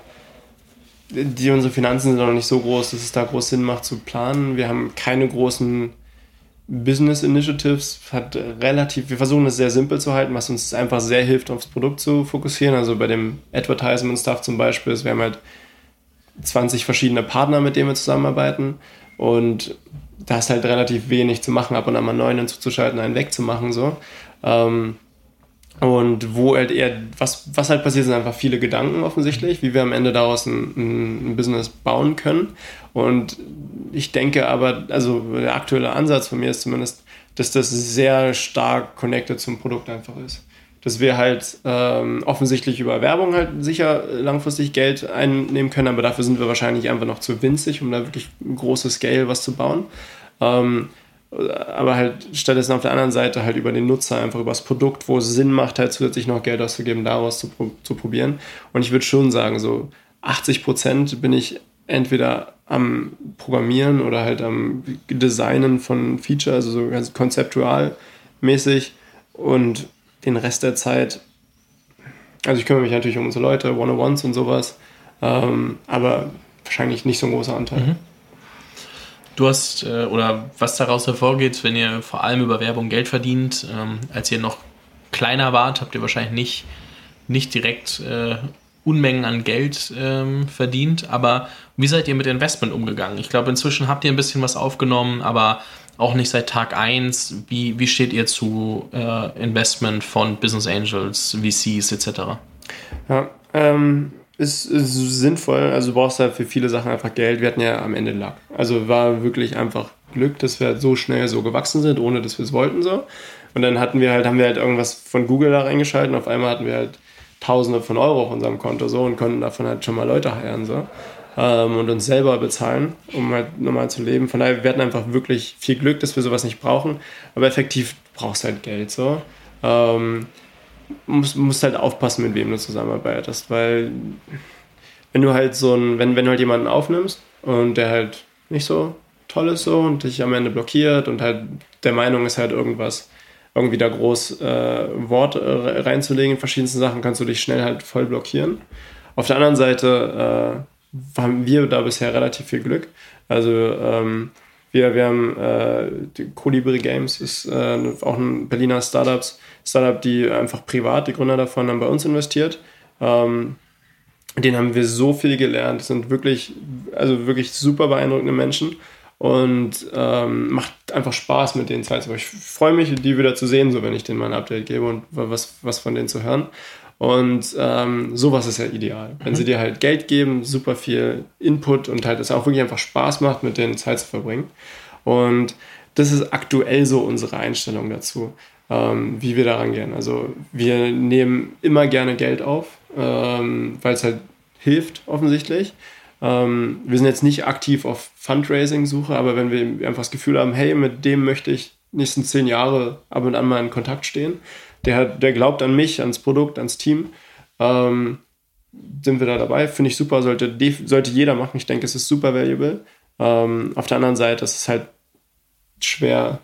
die, unsere Finanzen sind noch nicht so groß, dass es da groß Sinn macht zu planen. Wir haben keine großen Business Initiatives, hat relativ, wir versuchen es sehr simpel zu halten, was uns einfach sehr hilft, aufs Produkt zu fokussieren. Also bei dem Advertisement-Stuff zum Beispiel, ist, wir haben halt 20 verschiedene Partner, mit denen wir zusammenarbeiten. Und da ist halt relativ wenig zu machen, ab und an mal neuen hinzuzuschalten, einen wegzumachen. So. Ähm, und wo halt eher, was, was halt passiert, sind einfach viele Gedanken offensichtlich, wie wir am Ende daraus ein, ein, Business bauen können. Und ich denke aber, also der aktuelle Ansatz von mir ist zumindest, dass das sehr stark connected zum Produkt einfach ist dass wir halt ähm, offensichtlich über Werbung halt sicher langfristig Geld einnehmen können, aber dafür sind wir wahrscheinlich einfach noch zu winzig, um da wirklich ein großes Scale was zu bauen. Ähm, aber halt stattdessen auf der anderen Seite halt über den Nutzer, einfach über das Produkt, wo es Sinn macht, halt zusätzlich noch Geld auszugeben, daraus zu, zu probieren. Und ich würde schon sagen, so 80 Prozent bin ich entweder am Programmieren oder halt am Designen von Features, also so ganz konzeptual mäßig und den Rest der Zeit, also ich kümmere mich natürlich um unsere Leute, One-on-Ones und sowas, ähm, aber wahrscheinlich nicht so ein großer Anteil. Mhm. Du hast, äh, oder was daraus hervorgeht, wenn ihr vor allem über Werbung Geld verdient, ähm, als ihr noch kleiner wart, habt ihr wahrscheinlich nicht, nicht direkt äh, Unmengen an Geld ähm, verdient. Aber wie seid ihr mit Investment umgegangen? Ich glaube, inzwischen habt ihr ein bisschen was aufgenommen, aber auch nicht seit Tag 1. Wie, wie steht ihr zu äh, Investment von Business Angels, VCs etc.? Ja, ähm, ist, ist sinnvoll. Also du brauchst halt für viele Sachen einfach Geld. Wir hatten ja am Ende Luck. Also war wirklich einfach Glück, dass wir so schnell so gewachsen sind, ohne dass wir es wollten so. Und dann hatten wir halt, haben wir halt irgendwas von Google da reingeschaltet und auf einmal hatten wir halt Tausende von Euro auf unserem Konto so und konnten davon halt schon mal Leute heiren so. Ähm, und uns selber bezahlen, um halt normal zu leben. Von daher, wir hatten einfach wirklich viel Glück, dass wir sowas nicht brauchen. Aber effektiv brauchst du halt Geld so. Ähm, musst, musst halt aufpassen, mit wem du zusammenarbeitest, weil wenn du halt so ein, wenn, wenn du halt jemanden aufnimmst und der halt nicht so toll ist so und dich am Ende blockiert und halt der Meinung ist halt irgendwas, irgendwie da groß äh, Wort äh, reinzulegen in verschiedensten Sachen, kannst du dich schnell halt voll blockieren. Auf der anderen Seite äh, haben wir da bisher relativ viel Glück. Also ähm, wir, wir haben äh, Colibri Games, ist äh, auch ein Berliner Startups, Startup, die einfach privat, die Gründer davon haben bei uns investiert. Ähm, den haben wir so viel gelernt. Das sind wirklich, also wirklich super beeindruckende Menschen und ähm, macht einfach Spaß mit denen. Ich freue mich, die wieder zu sehen, so wenn ich denen mal ein Update gebe und was, was von denen zu hören. Und ähm, sowas ist ja ideal. Wenn mhm. sie dir halt Geld geben, super viel Input und halt es auch wirklich einfach Spaß macht, mit denen Zeit zu verbringen. Und das ist aktuell so unsere Einstellung dazu, ähm, wie wir daran gehen. Also wir nehmen immer gerne Geld auf, ähm, weil es halt hilft offensichtlich. Ähm, wir sind jetzt nicht aktiv auf Fundraising-Suche, aber wenn wir einfach das Gefühl haben, hey, mit dem möchte ich nächsten zehn Jahre ab und an mal in Kontakt stehen, der, der glaubt an mich, ans Produkt, ans Team, ähm, sind wir da dabei. Finde ich super, sollte, sollte jeder machen. Ich denke, es ist super valuable. Ähm, auf der anderen Seite ist es halt schwer,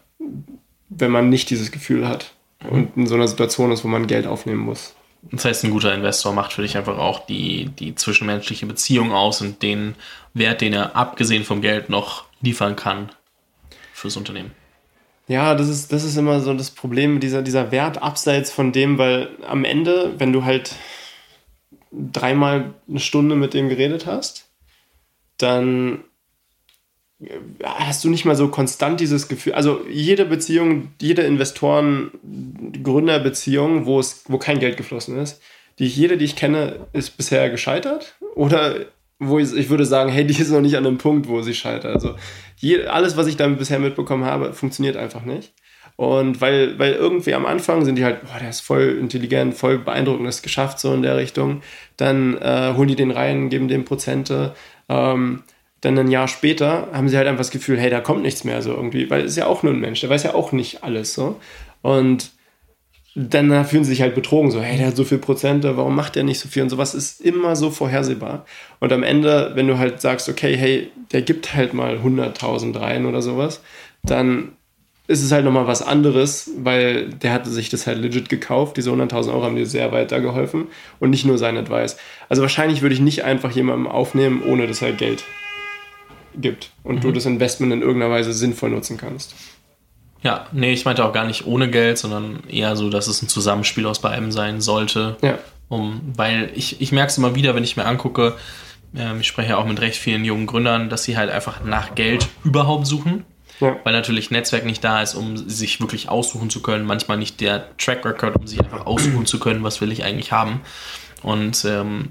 wenn man nicht dieses Gefühl hat und in so einer Situation ist, wo man Geld aufnehmen muss. Das heißt, ein guter Investor macht für dich einfach auch die, die zwischenmenschliche Beziehung aus und den Wert, den er abgesehen vom Geld noch liefern kann fürs Unternehmen. Ja, das ist, das ist immer so das Problem, dieser, dieser Wert abseits von dem, weil am Ende, wenn du halt dreimal eine Stunde mit dem geredet hast, dann hast du nicht mal so konstant dieses Gefühl. Also jede Beziehung, jede Investoren-Gründerbeziehung, wo wo kein Geld geflossen ist, die jede, die ich kenne, ist bisher gescheitert. Oder wo ich, ich würde sagen, hey, die ist noch nicht an einem Punkt, wo sie scheitert. Also je, alles, was ich damit bisher mitbekommen habe, funktioniert einfach nicht. Und weil, weil irgendwie am Anfang sind die halt, boah, der ist voll intelligent, voll beeindruckend, das geschafft, so in der Richtung. Dann äh, holen die den rein, geben dem Prozente. Ähm, dann ein Jahr später haben sie halt einfach das Gefühl, hey, da kommt nichts mehr so irgendwie, weil es ist ja auch nur ein Mensch, der weiß ja auch nicht alles so. Und dann fühlen sie sich halt betrogen, so, hey, der hat so viel Prozente, warum macht der nicht so viel? Und sowas ist immer so vorhersehbar. Und am Ende, wenn du halt sagst, okay, hey, der gibt halt mal 100.000 rein oder sowas, dann ist es halt nochmal was anderes, weil der hatte sich das halt legit gekauft. Diese 100.000 Euro haben dir sehr weitergeholfen und nicht nur sein Advice. Also wahrscheinlich würde ich nicht einfach jemanden aufnehmen, ohne dass er Geld gibt und mhm. du das Investment in irgendeiner Weise sinnvoll nutzen kannst. Ja, nee, ich meinte auch gar nicht ohne Geld, sondern eher so, dass es ein Zusammenspiel aus beidem sein sollte. Ja. Um, weil ich, ich merke es immer wieder, wenn ich mir angucke, ähm, ich spreche ja auch mit recht vielen jungen Gründern, dass sie halt einfach nach Geld überhaupt suchen. Ja. Weil natürlich Netzwerk nicht da ist, um sich wirklich aussuchen zu können. Manchmal nicht der Track Record, um sich einfach aussuchen zu können, was will ich eigentlich haben. Und ähm,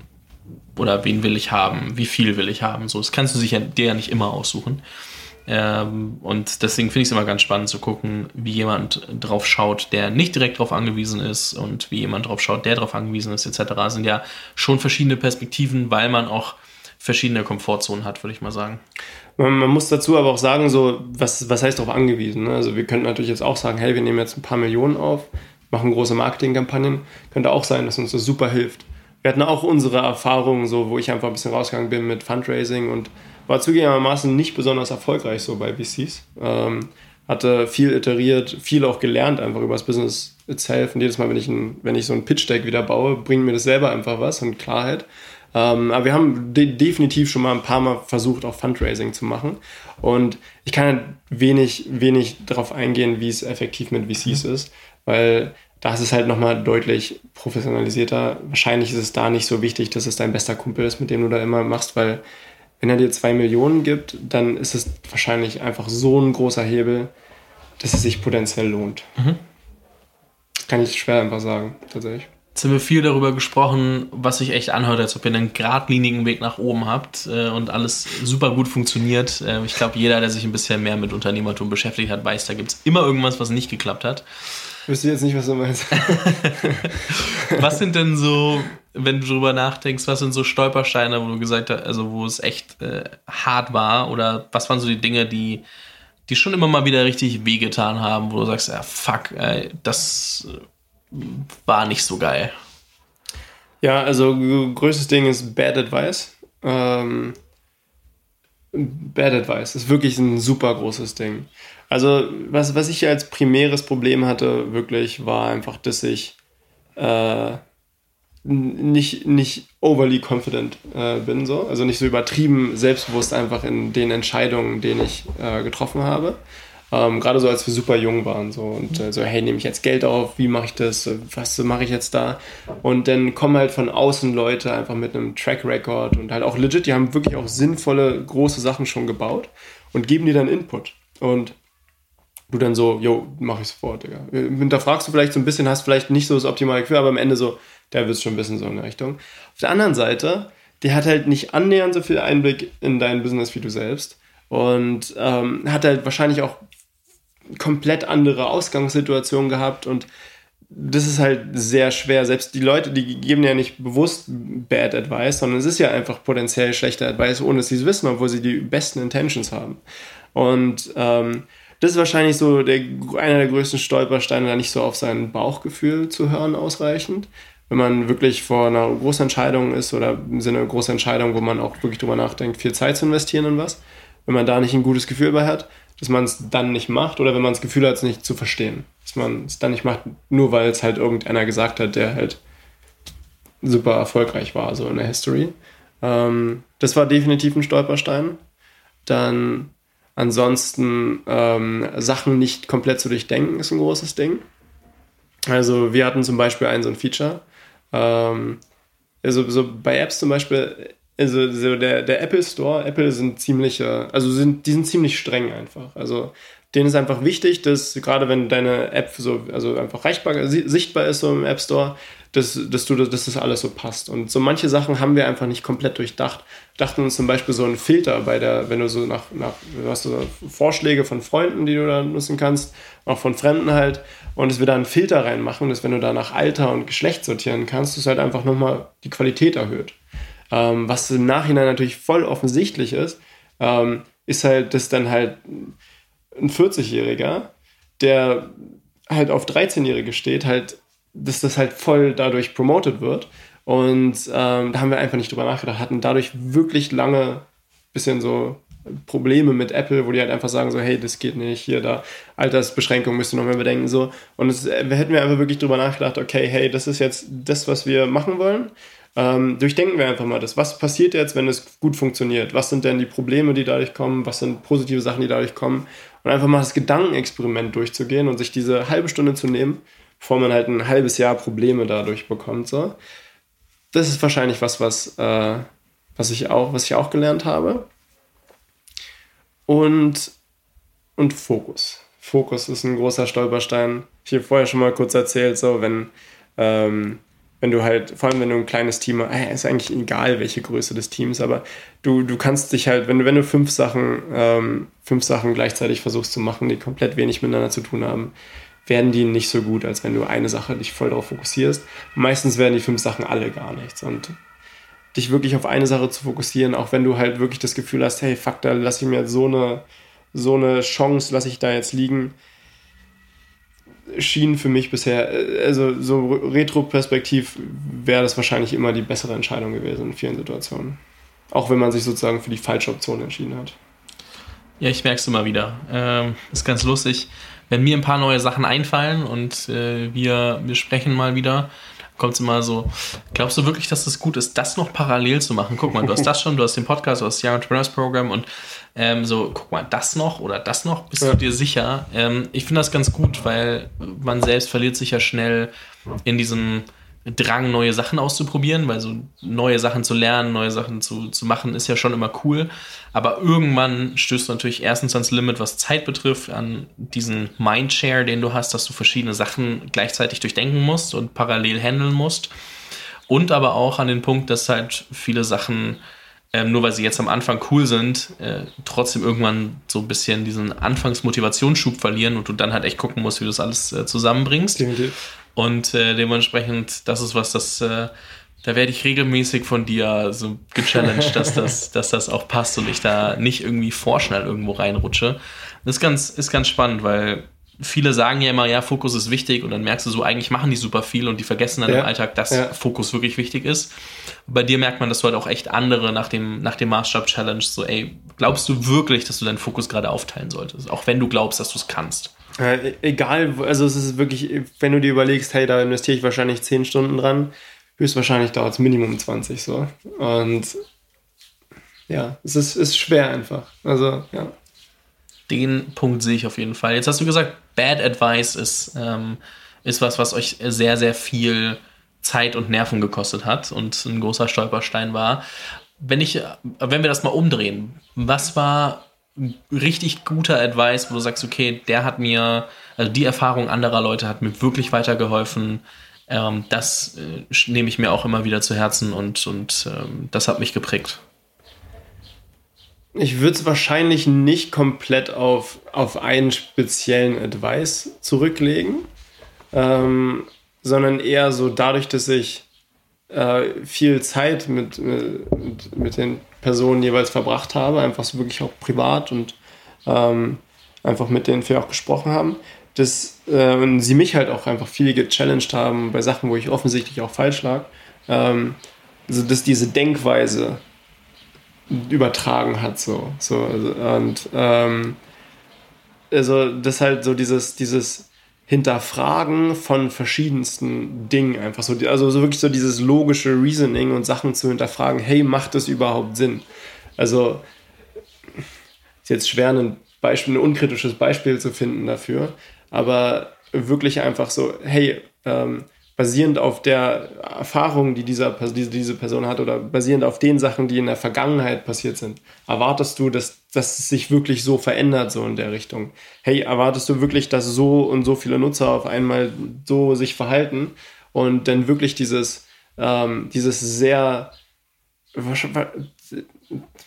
oder wen will ich haben, wie viel will ich haben. So, das kannst du sich ja, dir ja nicht immer aussuchen. Ähm, und deswegen finde ich es immer ganz spannend zu gucken, wie jemand drauf schaut, der nicht direkt darauf angewiesen ist und wie jemand drauf schaut, der darauf angewiesen ist, etc. Das sind ja schon verschiedene Perspektiven, weil man auch verschiedene Komfortzonen hat, würde ich mal sagen. Man, man, muss dazu aber auch sagen, so, was, was heißt darauf angewiesen? Ne? Also wir könnten natürlich jetzt auch sagen, hey, wir nehmen jetzt ein paar Millionen auf, machen große Marketingkampagnen. Könnte auch sein, dass uns das super hilft wir hatten auch unsere Erfahrungen, so, wo ich einfach ein bisschen rausgegangen bin mit Fundraising und war zugegebenermaßen nicht besonders erfolgreich so bei VCs. Ähm, hatte viel iteriert, viel auch gelernt einfach über das Business itself. Und jedes Mal, wenn ich, ein, wenn ich so ein Pitch-Deck wieder baue, bringt mir das selber einfach was und Klarheit. Ähm, aber wir haben de definitiv schon mal ein paar Mal versucht, auch Fundraising zu machen. Und ich kann halt wenig, wenig darauf eingehen, wie es effektiv mit VCs mhm. ist, weil da ist es halt nochmal deutlich professionalisierter. Wahrscheinlich ist es da nicht so wichtig, dass es dein bester Kumpel ist, mit dem du da immer machst, weil wenn er dir zwei Millionen gibt, dann ist es wahrscheinlich einfach so ein großer Hebel, dass es sich potenziell lohnt. Mhm. Kann ich schwer einfach sagen, tatsächlich. Jetzt haben wir viel darüber gesprochen, was sich echt anhört, als ob ihr einen geradlinigen Weg nach oben habt äh, und alles super gut funktioniert. Äh, ich glaube, jeder, der sich ein bisschen mehr mit Unternehmertum beschäftigt hat, weiß, da gibt es immer irgendwas, was nicht geklappt hat. Ich wüsste jetzt nicht, was du meinst. was sind denn so, wenn du drüber nachdenkst, was sind so Stolpersteine, wo du gesagt hast, also wo es echt äh, hart war? Oder was waren so die Dinge, die, die schon immer mal wieder richtig wehgetan haben, wo du sagst, ja, fuck, ey, das war nicht so geil? Ja, also größtes Ding ist Bad Advice. Ähm, Bad Advice ist wirklich ein super großes Ding. Also, was, was ich als primäres Problem hatte, wirklich, war einfach, dass ich äh, nicht, nicht overly confident äh, bin, so. Also nicht so übertrieben selbstbewusst einfach in den Entscheidungen, denen ich äh, getroffen habe. Ähm, Gerade so, als wir super jung waren. So. Und äh, so, hey, nehme ich jetzt Geld auf? Wie mache ich das? Was mache ich jetzt da? Und dann kommen halt von außen Leute einfach mit einem Track Record und halt auch legit, die haben wirklich auch sinnvolle, große Sachen schon gebaut und geben dir dann Input. Und du dann so, jo, mach ich sofort, Digga. Hinterfragst du vielleicht so ein bisschen, hast vielleicht nicht so das optimale Gefühl, aber am Ende so, der wird schon ein bisschen so in der Richtung. Auf der anderen Seite, der hat halt nicht annähernd so viel Einblick in dein Business wie du selbst und ähm, hat halt wahrscheinlich auch komplett andere Ausgangssituation gehabt und das ist halt sehr schwer. Selbst die Leute, die geben ja nicht bewusst Bad Advice, sondern es ist ja einfach potenziell schlechter Advice, ohne dass sie es wissen, obwohl sie die besten Intentions haben. Und ähm, das ist wahrscheinlich so der, einer der größten Stolpersteine, da nicht so auf sein Bauchgefühl zu hören ausreichend. Wenn man wirklich vor einer großen Entscheidung ist oder im Sinne einer großen Entscheidung, wo man auch wirklich drüber nachdenkt, viel Zeit zu investieren in was, wenn man da nicht ein gutes Gefühl bei hat, dass man es dann nicht macht oder wenn man das Gefühl hat, es nicht zu verstehen. Dass man es dann nicht macht, nur weil es halt irgendeiner gesagt hat, der halt super erfolgreich war, so in der History. Ähm, das war definitiv ein Stolperstein. Dann ansonsten ähm, Sachen nicht komplett zu durchdenken, ist ein großes Ding. Also wir hatten zum Beispiel ein so ein Feature. Ähm, also so bei Apps zum Beispiel also so der, der Apple Store, Apple sind ziemliche, also sind, die sind ziemlich streng einfach. Also denen ist einfach wichtig, dass gerade wenn deine App so, also einfach reichbar, sichtbar ist so im App Store, dass, dass, du, dass das alles so passt. Und so manche Sachen haben wir einfach nicht komplett durchdacht. Dachten uns zum Beispiel so einen Filter bei der, wenn du so nach, nach du hast so Vorschläge von Freunden, die du da nutzen kannst, auch von Fremden halt, und dass wir da einen Filter reinmachen, dass wenn du da nach Alter und Geschlecht sortieren kannst, das halt einfach nochmal die Qualität erhöht. Ähm, was im Nachhinein natürlich voll offensichtlich ist, ähm, ist halt, dass dann halt ein 40-Jähriger, der halt auf 13-Jährige steht, halt, dass das halt voll dadurch promoted wird. Und ähm, da haben wir einfach nicht drüber nachgedacht, hatten dadurch wirklich lange bisschen so Probleme mit Apple, wo die halt einfach sagen so, hey, das geht nicht, hier, da, Altersbeschränkung müsst ihr noch mehr bedenken, so. Und das, äh, hätten wir einfach wirklich drüber nachgedacht, okay, hey, das ist jetzt das, was wir machen wollen. Ähm, durchdenken wir einfach mal das. Was passiert jetzt, wenn es gut funktioniert? Was sind denn die Probleme, die dadurch kommen? Was sind positive Sachen, die dadurch kommen? Und einfach mal das Gedankenexperiment durchzugehen und sich diese halbe Stunde zu nehmen, bevor man halt ein halbes Jahr Probleme dadurch bekommt. So. Das ist wahrscheinlich was, was, äh, was, ich auch, was ich auch gelernt habe. Und, und Fokus. Fokus ist ein großer Stolperstein. Ich habe vorher schon mal kurz erzählt, so wenn ähm, wenn du halt, vor allem wenn du ein kleines Team hast, äh, ist eigentlich egal, welche Größe des Teams, aber du, du kannst dich halt, wenn du, wenn du fünf Sachen, ähm, fünf Sachen gleichzeitig versuchst zu machen, die komplett wenig miteinander zu tun haben, werden die nicht so gut, als wenn du eine Sache dich voll darauf fokussierst. Meistens werden die fünf Sachen alle gar nichts. Und dich wirklich auf eine Sache zu fokussieren, auch wenn du halt wirklich das Gefühl hast, hey, fuck, da lasse ich mir so eine, so eine Chance, lasse ich da jetzt liegen, schien für mich bisher, also so retro-perspektiv wäre das wahrscheinlich immer die bessere Entscheidung gewesen in vielen Situationen. Auch wenn man sich sozusagen für die falsche Option entschieden hat. Ja, ich merke es immer wieder. Ähm, ist ganz lustig. Wenn mir ein paar neue Sachen einfallen und äh, wir, wir sprechen mal wieder, kommt es immer so, glaubst du wirklich, dass das gut ist, das noch parallel zu machen? Guck mal, du hast das schon, du hast den Podcast, du hast das Young Entrepreneurs Program und ähm, so, guck mal, das noch oder das noch, bist ja. du dir sicher? Ähm, ich finde das ganz gut, weil man selbst verliert sich ja schnell in diesem Drang, neue Sachen auszuprobieren, weil so neue Sachen zu lernen, neue Sachen zu, zu machen, ist ja schon immer cool. Aber irgendwann stößt du natürlich erstens ans Limit, was Zeit betrifft, an diesen Mindshare, den du hast, dass du verschiedene Sachen gleichzeitig durchdenken musst und parallel handeln musst. Und aber auch an den Punkt, dass halt viele Sachen ähm, nur weil sie jetzt am Anfang cool sind, äh, trotzdem irgendwann so ein bisschen diesen Anfangsmotivationsschub verlieren und du dann halt echt gucken musst, wie du das alles äh, zusammenbringst. Definitiv. Und äh, dementsprechend, das ist was, das äh, da werde ich regelmäßig von dir so gechallenged, dass das, dass das auch passt und ich da nicht irgendwie vorschnell irgendwo reinrutsche. Das ist ganz, ist ganz spannend, weil viele sagen ja immer, ja, Fokus ist wichtig und dann merkst du so, eigentlich machen die super viel und die vergessen dann ja, im Alltag, dass ja. Fokus wirklich wichtig ist. Bei dir merkt man, dass du halt auch echt andere nach dem, nach dem Maßstab-Challenge so, ey, glaubst du wirklich, dass du deinen Fokus gerade aufteilen solltest? Auch wenn du glaubst, dass du es kannst. Äh, egal, also es ist wirklich, wenn du dir überlegst, hey, da investiere ich wahrscheinlich 10 Stunden dran, höchstwahrscheinlich dauert es Minimum 20 so. Und ja, es ist, ist schwer einfach. Also, ja. Den Punkt sehe ich auf jeden Fall. Jetzt hast du gesagt, Bad Advice ist, ähm, ist was, was euch sehr, sehr viel Zeit und Nerven gekostet hat und ein großer Stolperstein war. Wenn ich, wenn wir das mal umdrehen, was war richtig guter Advice, wo du sagst, okay, der hat mir, also die Erfahrung anderer Leute hat mir wirklich weitergeholfen. Ähm, das äh, nehme ich mir auch immer wieder zu Herzen und, und ähm, das hat mich geprägt. Ich würde es wahrscheinlich nicht komplett auf, auf einen speziellen Advice zurücklegen, ähm, sondern eher so dadurch, dass ich äh, viel Zeit mit, mit, mit den Personen jeweils verbracht habe, einfach so wirklich auch privat und ähm, einfach mit denen viel auch gesprochen haben, dass äh, sie mich halt auch einfach viel gechallenged haben bei Sachen, wo ich offensichtlich auch falsch lag. Ähm, also dass diese Denkweise übertragen hat so, so also, und ähm, also das halt so dieses dieses Hinterfragen von verschiedensten Dingen einfach so. Also so wirklich so dieses logische Reasoning und Sachen zu hinterfragen hey macht das überhaupt Sinn? Also ist jetzt schwer ein Beispiel ein unkritisches Beispiel zu finden dafür aber wirklich einfach so, hey, ähm, basierend auf der Erfahrung, die dieser, diese, diese Person hat oder basierend auf den Sachen, die in der Vergangenheit passiert sind, erwartest du, dass, dass es sich wirklich so verändert, so in der Richtung? Hey, erwartest du wirklich, dass so und so viele Nutzer auf einmal so sich verhalten und dann wirklich dieses, ähm, dieses sehr,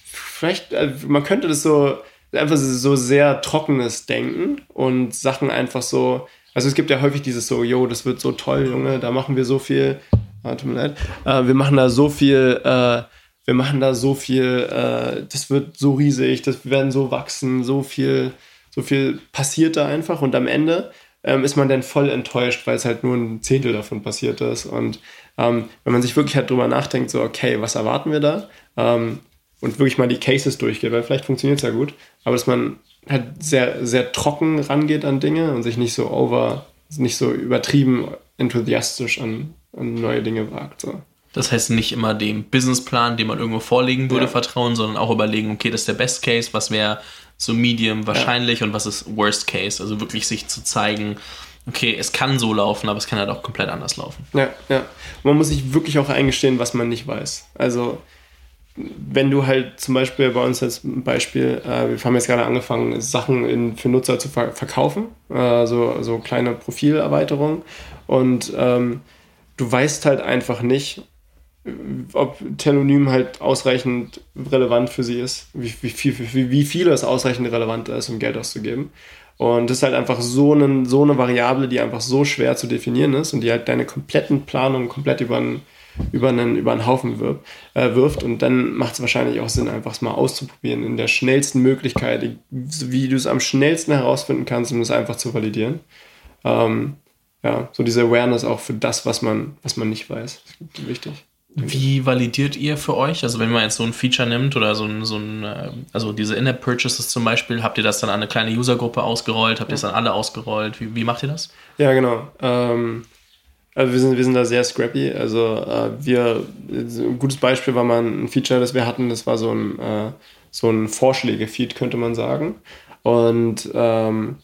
vielleicht, äh, man könnte das so einfach so sehr trockenes Denken und Sachen einfach so. Also es gibt ja häufig dieses so, yo, das wird so toll, Junge, da machen wir so viel. Ah, tut mir leid. Äh, wir machen da so viel, äh, wir machen da so viel, äh, das wird so riesig, das werden so wachsen, so viel, so viel passiert da einfach und am Ende ähm, ist man dann voll enttäuscht, weil es halt nur ein Zehntel davon passiert ist. Und ähm, wenn man sich wirklich halt drüber nachdenkt, so, okay, was erwarten wir da? Ähm, und wirklich mal die Cases durchgeht, weil vielleicht funktioniert es ja gut, aber dass man halt sehr, sehr trocken rangeht an Dinge und sich nicht so over, nicht so übertrieben enthusiastisch an, an neue Dinge wagt. So. Das heißt nicht immer dem Businessplan, den man irgendwo vorlegen würde, ja. vertrauen, sondern auch überlegen, okay, das ist der Best Case, was wäre so Medium wahrscheinlich ja. und was ist Worst Case. Also wirklich sich zu zeigen, okay, es kann so laufen, aber es kann halt auch komplett anders laufen. Ja, ja. man muss sich wirklich auch eingestehen, was man nicht weiß. Also wenn du halt zum Beispiel bei uns als Beispiel, äh, wir haben jetzt gerade angefangen, Sachen in, für Nutzer zu ver verkaufen, äh, so, so kleine Profilerweiterungen und ähm, du weißt halt einfach nicht, ob Telonym halt ausreichend relevant für sie ist, wie, wie, viel, wie, wie viel es ausreichend relevant ist, um Geld auszugeben. Und das ist halt einfach so, einen, so eine Variable, die einfach so schwer zu definieren ist und die halt deine kompletten Planungen komplett über einen über einen, über einen Haufen wirft, äh, wirft. Und dann macht es wahrscheinlich auch Sinn, einfach es mal auszuprobieren in der schnellsten Möglichkeit, wie du es am schnellsten herausfinden kannst, um es einfach zu validieren. Ähm, ja, so diese Awareness auch für das, was man, was man nicht weiß, ist wichtig. Wie validiert ihr für euch? Also wenn man jetzt so ein Feature nimmt oder so ein, so ein äh, also diese In-App-Purchases zum Beispiel, habt ihr das dann an eine kleine Usergruppe ausgerollt? Habt ihr es dann alle ausgerollt? Wie, wie macht ihr das? Ja, genau. Ähm, wir sind, wir sind da sehr scrappy. Also äh, wir, ein gutes Beispiel war mal ein Feature, das wir hatten, das war so ein, äh, so ein Vorschläge-Feed, könnte man sagen. Und ähm,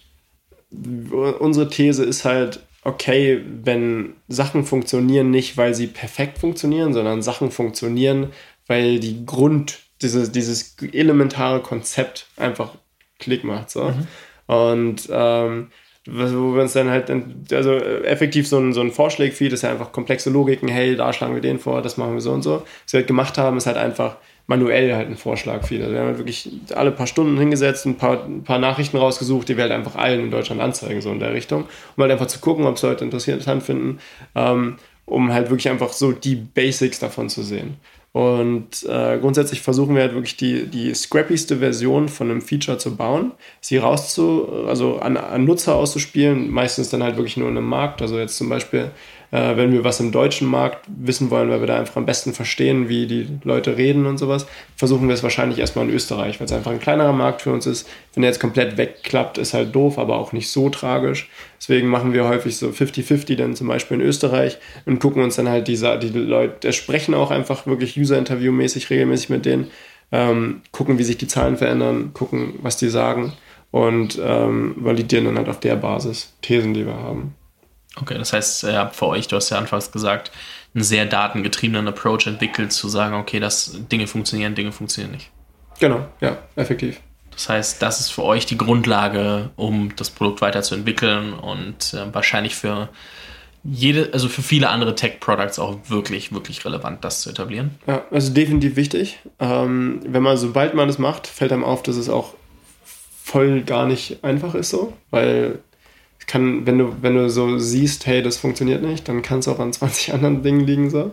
unsere These ist halt, okay, wenn Sachen funktionieren nicht, weil sie perfekt funktionieren, sondern Sachen funktionieren, weil die Grund, dieses, dieses elementare Konzept einfach Klick macht. So. Mhm. Und ähm, wo wir uns dann halt, also äh, effektiv so ein, so ein Vorschlag-Feed ist ja einfach komplexe Logiken, hey, da schlagen wir den vor, das machen wir so und so. Was wir halt gemacht haben, ist halt einfach manuell halt ein Vorschlag-Feed. Also wir haben halt wirklich alle paar Stunden hingesetzt, ein paar, ein paar Nachrichten rausgesucht, die wir halt einfach allen in Deutschland anzeigen, so in der Richtung, um halt einfach zu gucken, ob es Leute interessant finden, ähm, um halt wirklich einfach so die Basics davon zu sehen. Und äh, grundsätzlich versuchen wir halt wirklich die, die scrappigste Version von einem Feature zu bauen, sie rauszu, also an, an Nutzer auszuspielen, meistens dann halt wirklich nur in einem Markt. Also jetzt zum Beispiel äh, wenn wir was im deutschen Markt wissen wollen, weil wir da einfach am besten verstehen, wie die Leute reden und sowas, versuchen wir es wahrscheinlich erstmal in Österreich, weil es einfach ein kleinerer Markt für uns ist. Wenn er jetzt komplett wegklappt, ist halt doof, aber auch nicht so tragisch. Deswegen machen wir häufig so 50-50 dann zum Beispiel in Österreich und gucken uns dann halt diese, die Leute, sprechen auch einfach wirklich User-Interview-mäßig regelmäßig mit denen, ähm, gucken, wie sich die Zahlen verändern, gucken, was die sagen und ähm, validieren dann halt auf der Basis Thesen, die wir haben. Okay, das heißt, ihr habt für euch, du hast ja anfangs gesagt, einen sehr datengetriebenen Approach entwickelt, zu sagen, okay, dass Dinge funktionieren, Dinge funktionieren nicht. Genau, ja, effektiv. Das heißt, das ist für euch die Grundlage, um das Produkt weiterzuentwickeln und äh, wahrscheinlich für jede, also für viele andere Tech-Products auch wirklich, wirklich relevant, das zu etablieren. Ja, also definitiv wichtig. Ähm, wenn man, sobald man das macht, fällt einem auf, dass es auch voll gar nicht einfach ist so, weil kann, wenn du, wenn du so siehst, hey, das funktioniert nicht, dann kann es auch an 20 anderen Dingen liegen so.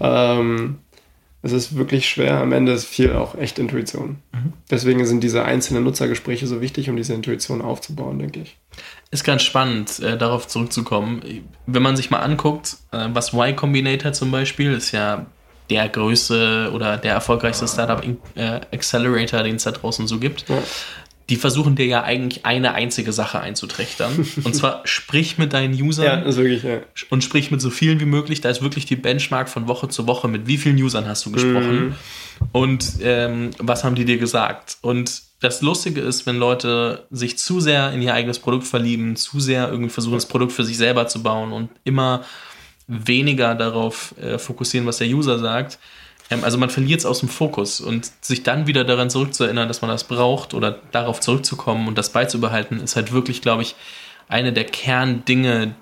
Ähm, es ist wirklich schwer. Am Ende ist viel auch echt Intuition. Mhm. Deswegen sind diese einzelnen Nutzergespräche so wichtig, um diese Intuition aufzubauen, denke ich. Ist ganz spannend, äh, darauf zurückzukommen. Wenn man sich mal anguckt, äh, was Y Combinator zum Beispiel ist ja der größte oder der erfolgreichste Startup äh, Accelerator, den es da draußen so gibt. Ja die versuchen dir ja eigentlich eine einzige Sache einzutrichtern. Und zwar sprich mit deinen Usern ja, ist wirklich, ja. und sprich mit so vielen wie möglich. Da ist wirklich die Benchmark von Woche zu Woche, mit wie vielen Usern hast du gesprochen mhm. und ähm, was haben die dir gesagt. Und das Lustige ist, wenn Leute sich zu sehr in ihr eigenes Produkt verlieben, zu sehr irgendwie versuchen, das Produkt für sich selber zu bauen und immer weniger darauf äh, fokussieren, was der User sagt, also man verliert es aus dem Fokus und sich dann wieder daran zurückzuerinnern, dass man das braucht oder darauf zurückzukommen und das beizubehalten, ist halt wirklich, glaube ich, eine der Kerndinge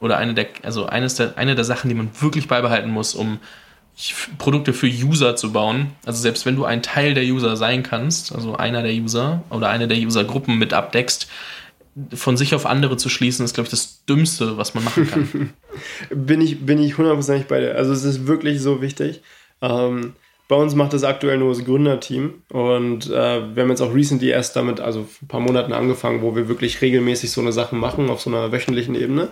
oder eine der, also eines der, eine der Sachen, die man wirklich beibehalten muss, um Produkte für User zu bauen. Also selbst wenn du ein Teil der User sein kannst, also einer der User oder eine der Usergruppen mit abdeckst, von sich auf andere zu schließen, ist, glaube ich, das Dümmste, was man machen kann. bin ich, bin ich hundertprozentig bei dir. Also es ist wirklich so wichtig. Ähm, bei uns macht das aktuell nur das Gründerteam und äh, wir haben jetzt auch recently erst damit, also ein paar Monaten angefangen, wo wir wirklich regelmäßig so eine Sachen machen auf so einer wöchentlichen Ebene.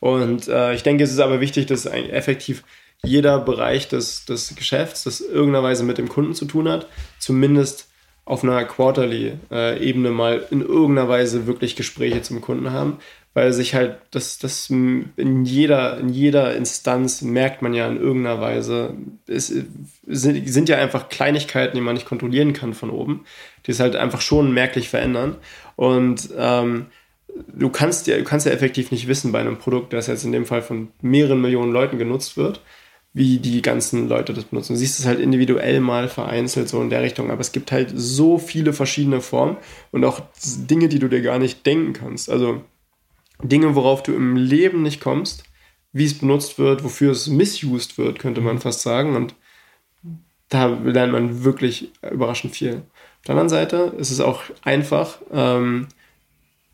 Und äh, ich denke, es ist aber wichtig, dass effektiv jeder Bereich des, des Geschäfts, das irgendeiner Weise mit dem Kunden zu tun hat, zumindest auf einer Quarterly-Ebene mal in irgendeiner Weise wirklich Gespräche zum Kunden haben, weil sich halt das, das in jeder, in jeder Instanz merkt man ja in irgendeiner Weise, es sind, sind ja einfach Kleinigkeiten, die man nicht kontrollieren kann von oben, die es halt einfach schon merklich verändern. Und ähm, du kannst ja, du kannst ja effektiv nicht wissen bei einem Produkt, das jetzt in dem Fall von mehreren Millionen Leuten genutzt wird, wie die ganzen Leute das benutzen. Du siehst es halt individuell mal vereinzelt so in der Richtung, aber es gibt halt so viele verschiedene Formen und auch Dinge, die du dir gar nicht denken kannst. Also Dinge, worauf du im Leben nicht kommst, wie es benutzt wird, wofür es misused wird, könnte man fast sagen. Und da lernt man wirklich überraschend viel. Auf der anderen Seite ist es auch einfach, ähm,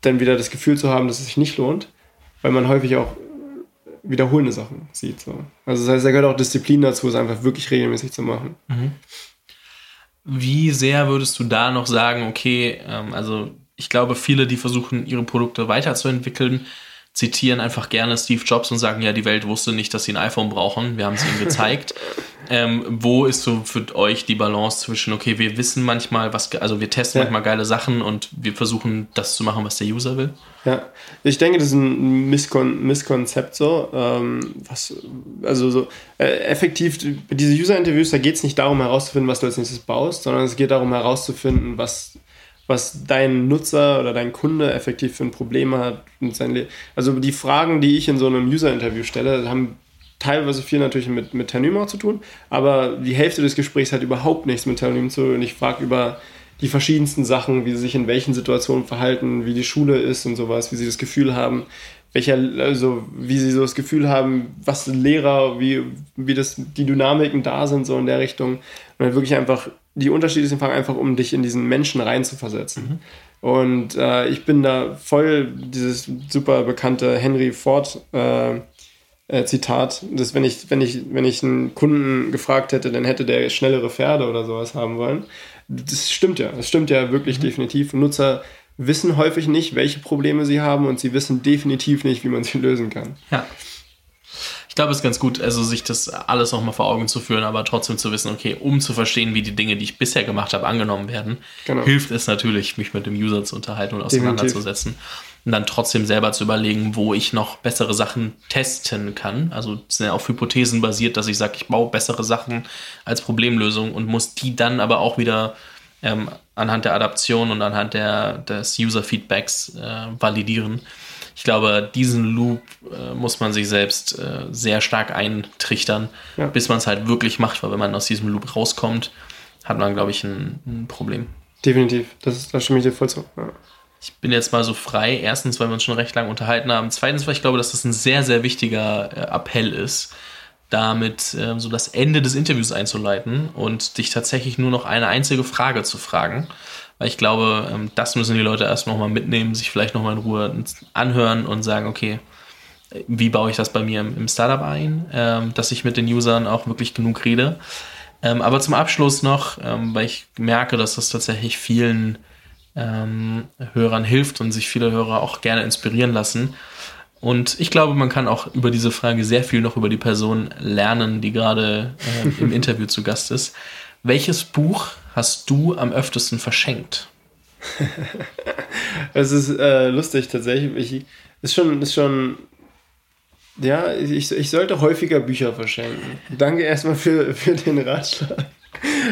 dann wieder das Gefühl zu haben, dass es sich nicht lohnt, weil man häufig auch wiederholende Sachen sieht. So. Also das heißt, da gehört auch Disziplin dazu, es einfach wirklich regelmäßig zu machen. Mhm. Wie sehr würdest du da noch sagen, okay, ähm, also ich glaube, viele, die versuchen, ihre Produkte weiterzuentwickeln, zitieren einfach gerne Steve Jobs und sagen, ja, die Welt wusste nicht, dass sie ein iPhone brauchen. Wir haben es ihnen gezeigt. ähm, wo ist so für euch die Balance zwischen, okay, wir wissen manchmal, was, also wir testen ja. manchmal geile Sachen und wir versuchen, das zu machen, was der User will? Ja, ich denke, das ist ein Misskon Misskonzept so. Ähm, was, also so äh, effektiv, diese User-Interviews, da geht es nicht darum herauszufinden, was du als nächstes baust, sondern es geht darum herauszufinden, was was dein Nutzer oder dein Kunde effektiv für ein Problem hat. Und sein Le also die Fragen, die ich in so einem User-Interview stelle, haben teilweise viel natürlich mit, mit auch zu tun, aber die Hälfte des Gesprächs hat überhaupt nichts mit Ternym zu tun. Und ich frage über die verschiedensten Sachen, wie sie sich in welchen Situationen verhalten, wie die Schule ist und sowas, wie sie das Gefühl haben, welcher, also wie sie so das Gefühl haben, was Lehrer, wie, wie das, die Dynamiken da sind, so in der Richtung. Und halt wirklich einfach, die Unterschiede sind einfach, um dich in diesen Menschen reinzuversetzen. Mhm. Und äh, ich bin da voll dieses super bekannte Henry Ford äh, äh, Zitat, dass wenn ich, wenn ich, wenn ich einen Kunden gefragt hätte, dann hätte der schnellere Pferde oder sowas haben wollen. Das stimmt ja, das stimmt ja wirklich mhm. definitiv. Nutzer wissen häufig nicht, welche Probleme sie haben und sie wissen definitiv nicht, wie man sie lösen kann. Ja. Ich glaube, es ist ganz gut, also sich das alles nochmal vor Augen zu führen, aber trotzdem zu wissen, okay, um zu verstehen, wie die Dinge, die ich bisher gemacht habe, angenommen werden, genau. hilft es natürlich, mich mit dem User zu unterhalten und auseinanderzusetzen. Definitiv und dann trotzdem selber zu überlegen, wo ich noch bessere Sachen testen kann. Also es sind ja auf Hypothesen basiert, dass ich sage, ich baue bessere Sachen als Problemlösung und muss die dann aber auch wieder ähm, anhand der Adaption und anhand der, des User-Feedbacks äh, validieren. Ich glaube, diesen Loop äh, muss man sich selbst äh, sehr stark eintrichtern, ja. bis man es halt wirklich macht, weil wenn man aus diesem Loop rauskommt, hat man, glaube ich, ein, ein Problem. Definitiv, das, das stimme ich dir voll zu. Ja ich bin jetzt mal so frei. Erstens, weil wir uns schon recht lange unterhalten haben. Zweitens, weil ich glaube, dass das ein sehr, sehr wichtiger äh, Appell ist, damit äh, so das Ende des Interviews einzuleiten und dich tatsächlich nur noch eine einzige Frage zu fragen. Weil ich glaube, ähm, das müssen die Leute erst nochmal mitnehmen, sich vielleicht nochmal in Ruhe anhören und sagen, okay, wie baue ich das bei mir im, Startup ein, ähm, dass ich mit den Usern auch wirklich genug rede. Ähm, aber zum Abschluss noch, weil ich merke, dass das tatsächlich vielen Hörern hilft und sich viele Hörer auch gerne inspirieren lassen. Und ich glaube, man kann auch über diese Frage sehr viel noch über die Person lernen, die gerade im Interview zu Gast ist. Welches Buch hast du am öftesten verschenkt? Es ist äh, lustig tatsächlich. Ich, ist schon, ist schon ja, ich, ich sollte häufiger Bücher verschenken. Danke erstmal für, für den Ratschlag.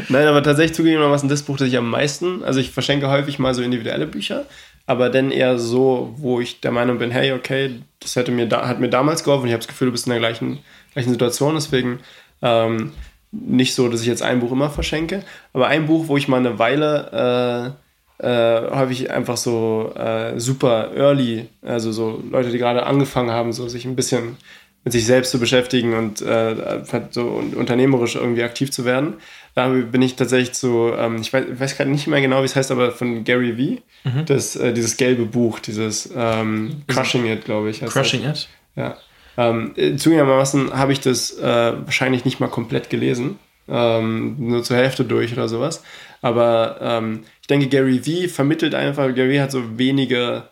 Nein, aber tatsächlich zugegebenermaßen das Buch, das ich am meisten, also ich verschenke häufig mal so individuelle Bücher, aber dann eher so, wo ich der Meinung bin, hey, okay, das hätte mir da, hat mir damals geholfen, ich habe das Gefühl, du bist in der gleichen, gleichen Situation, deswegen ähm, nicht so, dass ich jetzt ein Buch immer verschenke, aber ein Buch, wo ich mal eine Weile äh, äh, häufig einfach so äh, super early, also so Leute, die gerade angefangen haben, so sich ein bisschen mit sich selbst zu beschäftigen und äh, so unternehmerisch irgendwie aktiv zu werden. Da bin ich tatsächlich zu, ähm, ich weiß, weiß gerade nicht mehr genau, wie es heißt, aber von Gary Vee, mhm. das, äh, dieses gelbe Buch, dieses ähm, Crushing It, glaube ich. Crushing It? Ja. Ähm, äh, zugegebenermaßen habe ich das äh, wahrscheinlich nicht mal komplett gelesen, ähm, nur zur Hälfte durch oder sowas. Aber ähm, ich denke, Gary Vee vermittelt einfach, Gary hat so wenige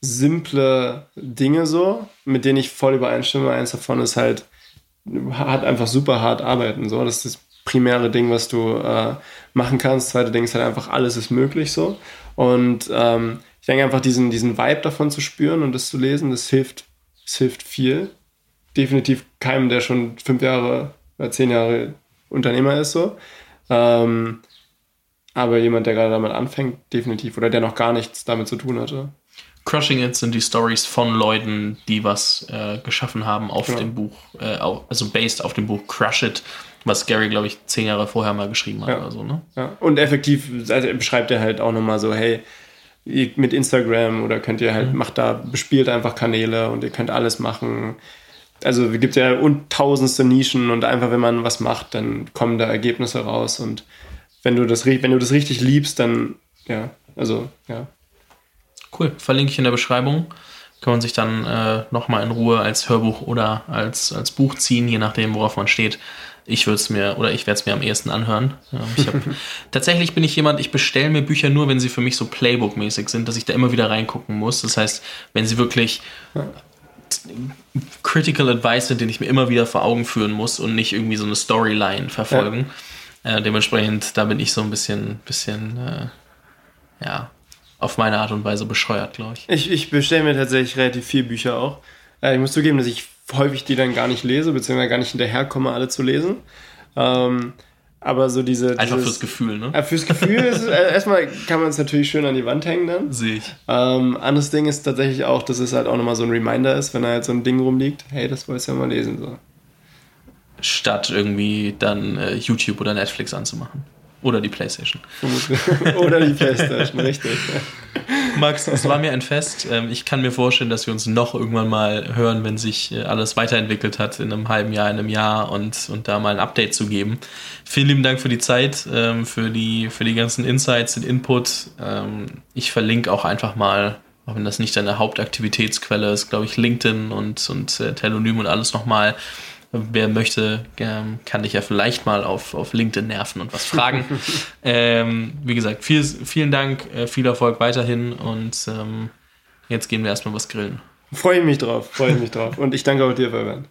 simple Dinge so, mit denen ich voll übereinstimme. Eins davon ist halt, hat einfach super hart arbeiten. So. Das ist das primäre Ding, was du äh, machen kannst. Das zweite Ding ist halt einfach, alles ist möglich so. Und ähm, ich denke einfach, diesen, diesen Vibe davon zu spüren und das zu lesen, das hilft, das hilft viel. Definitiv keinem, der schon fünf Jahre oder zehn Jahre Unternehmer ist so. Ähm, aber jemand, der gerade damit anfängt, definitiv. Oder der noch gar nichts damit zu tun hatte. Crushing It sind die Stories von Leuten, die was äh, geschaffen haben auf genau. dem Buch, äh, also based auf dem Buch Crush It, was Gary, glaube ich, zehn Jahre vorher mal geschrieben hat ja. oder so, ne? Ja. Und effektiv also beschreibt er halt auch nochmal so, hey, mit Instagram oder könnt ihr halt, mhm. macht da, bespielt einfach Kanäle und ihr könnt alles machen. Also es gibt ja tausendste Nischen und einfach, wenn man was macht, dann kommen da Ergebnisse raus und wenn du das, wenn du das richtig liebst, dann, ja, also, ja, Cool, verlinke ich in der Beschreibung. Kann man sich dann äh, nochmal in Ruhe als Hörbuch oder als, als Buch ziehen, je nachdem, worauf man steht. Ich würde es mir oder ich werde es mir am ehesten anhören. Hab, tatsächlich bin ich jemand, ich bestelle mir Bücher nur, wenn sie für mich so Playbook-mäßig sind, dass ich da immer wieder reingucken muss. Das heißt, wenn sie wirklich Critical Advice sind, den ich mir immer wieder vor Augen führen muss und nicht irgendwie so eine Storyline verfolgen. Ja. Äh, dementsprechend, da bin ich so ein bisschen, bisschen äh, ja, auf meine Art und Weise bescheuert, glaube ich. Ich, ich bestelle mir tatsächlich relativ viele Bücher auch. Äh, ich muss zugeben, dass ich häufig die dann gar nicht lese, beziehungsweise gar nicht hinterherkomme, alle zu lesen. Ähm, aber so diese. Einfach dieses, fürs Gefühl, ne? Äh, fürs Gefühl ist äh, erstmal kann man es natürlich schön an die Wand hängen dann. Sehe ich. Ähm, anderes Ding ist tatsächlich auch, dass es halt auch nochmal so ein Reminder ist, wenn da halt so ein Ding rumliegt, hey, das wolltest du ja mal lesen. So. Statt irgendwie dann äh, YouTube oder Netflix anzumachen. Oder die Playstation. Oder die Playstation, richtig. Max, es war mir ein Fest. Ähm, ich kann mir vorstellen, dass wir uns noch irgendwann mal hören, wenn sich äh, alles weiterentwickelt hat in einem halben Jahr, in einem Jahr und, und da mal ein Update zu geben. Vielen lieben Dank für die Zeit, ähm, für die, für die ganzen Insights, den Input. Ähm, ich verlinke auch einfach mal, auch wenn das nicht deine Hauptaktivitätsquelle ist, glaube ich, LinkedIn und, und äh, Telonym und alles nochmal wer möchte, ähm, kann dich ja vielleicht mal auf, auf LinkedIn nerven und was fragen. ähm, wie gesagt, viel, vielen Dank, äh, viel Erfolg weiterhin und ähm, jetzt gehen wir erstmal was grillen. Freue ich mich drauf, freue ich mich drauf. Und ich danke auch dir, Fabian.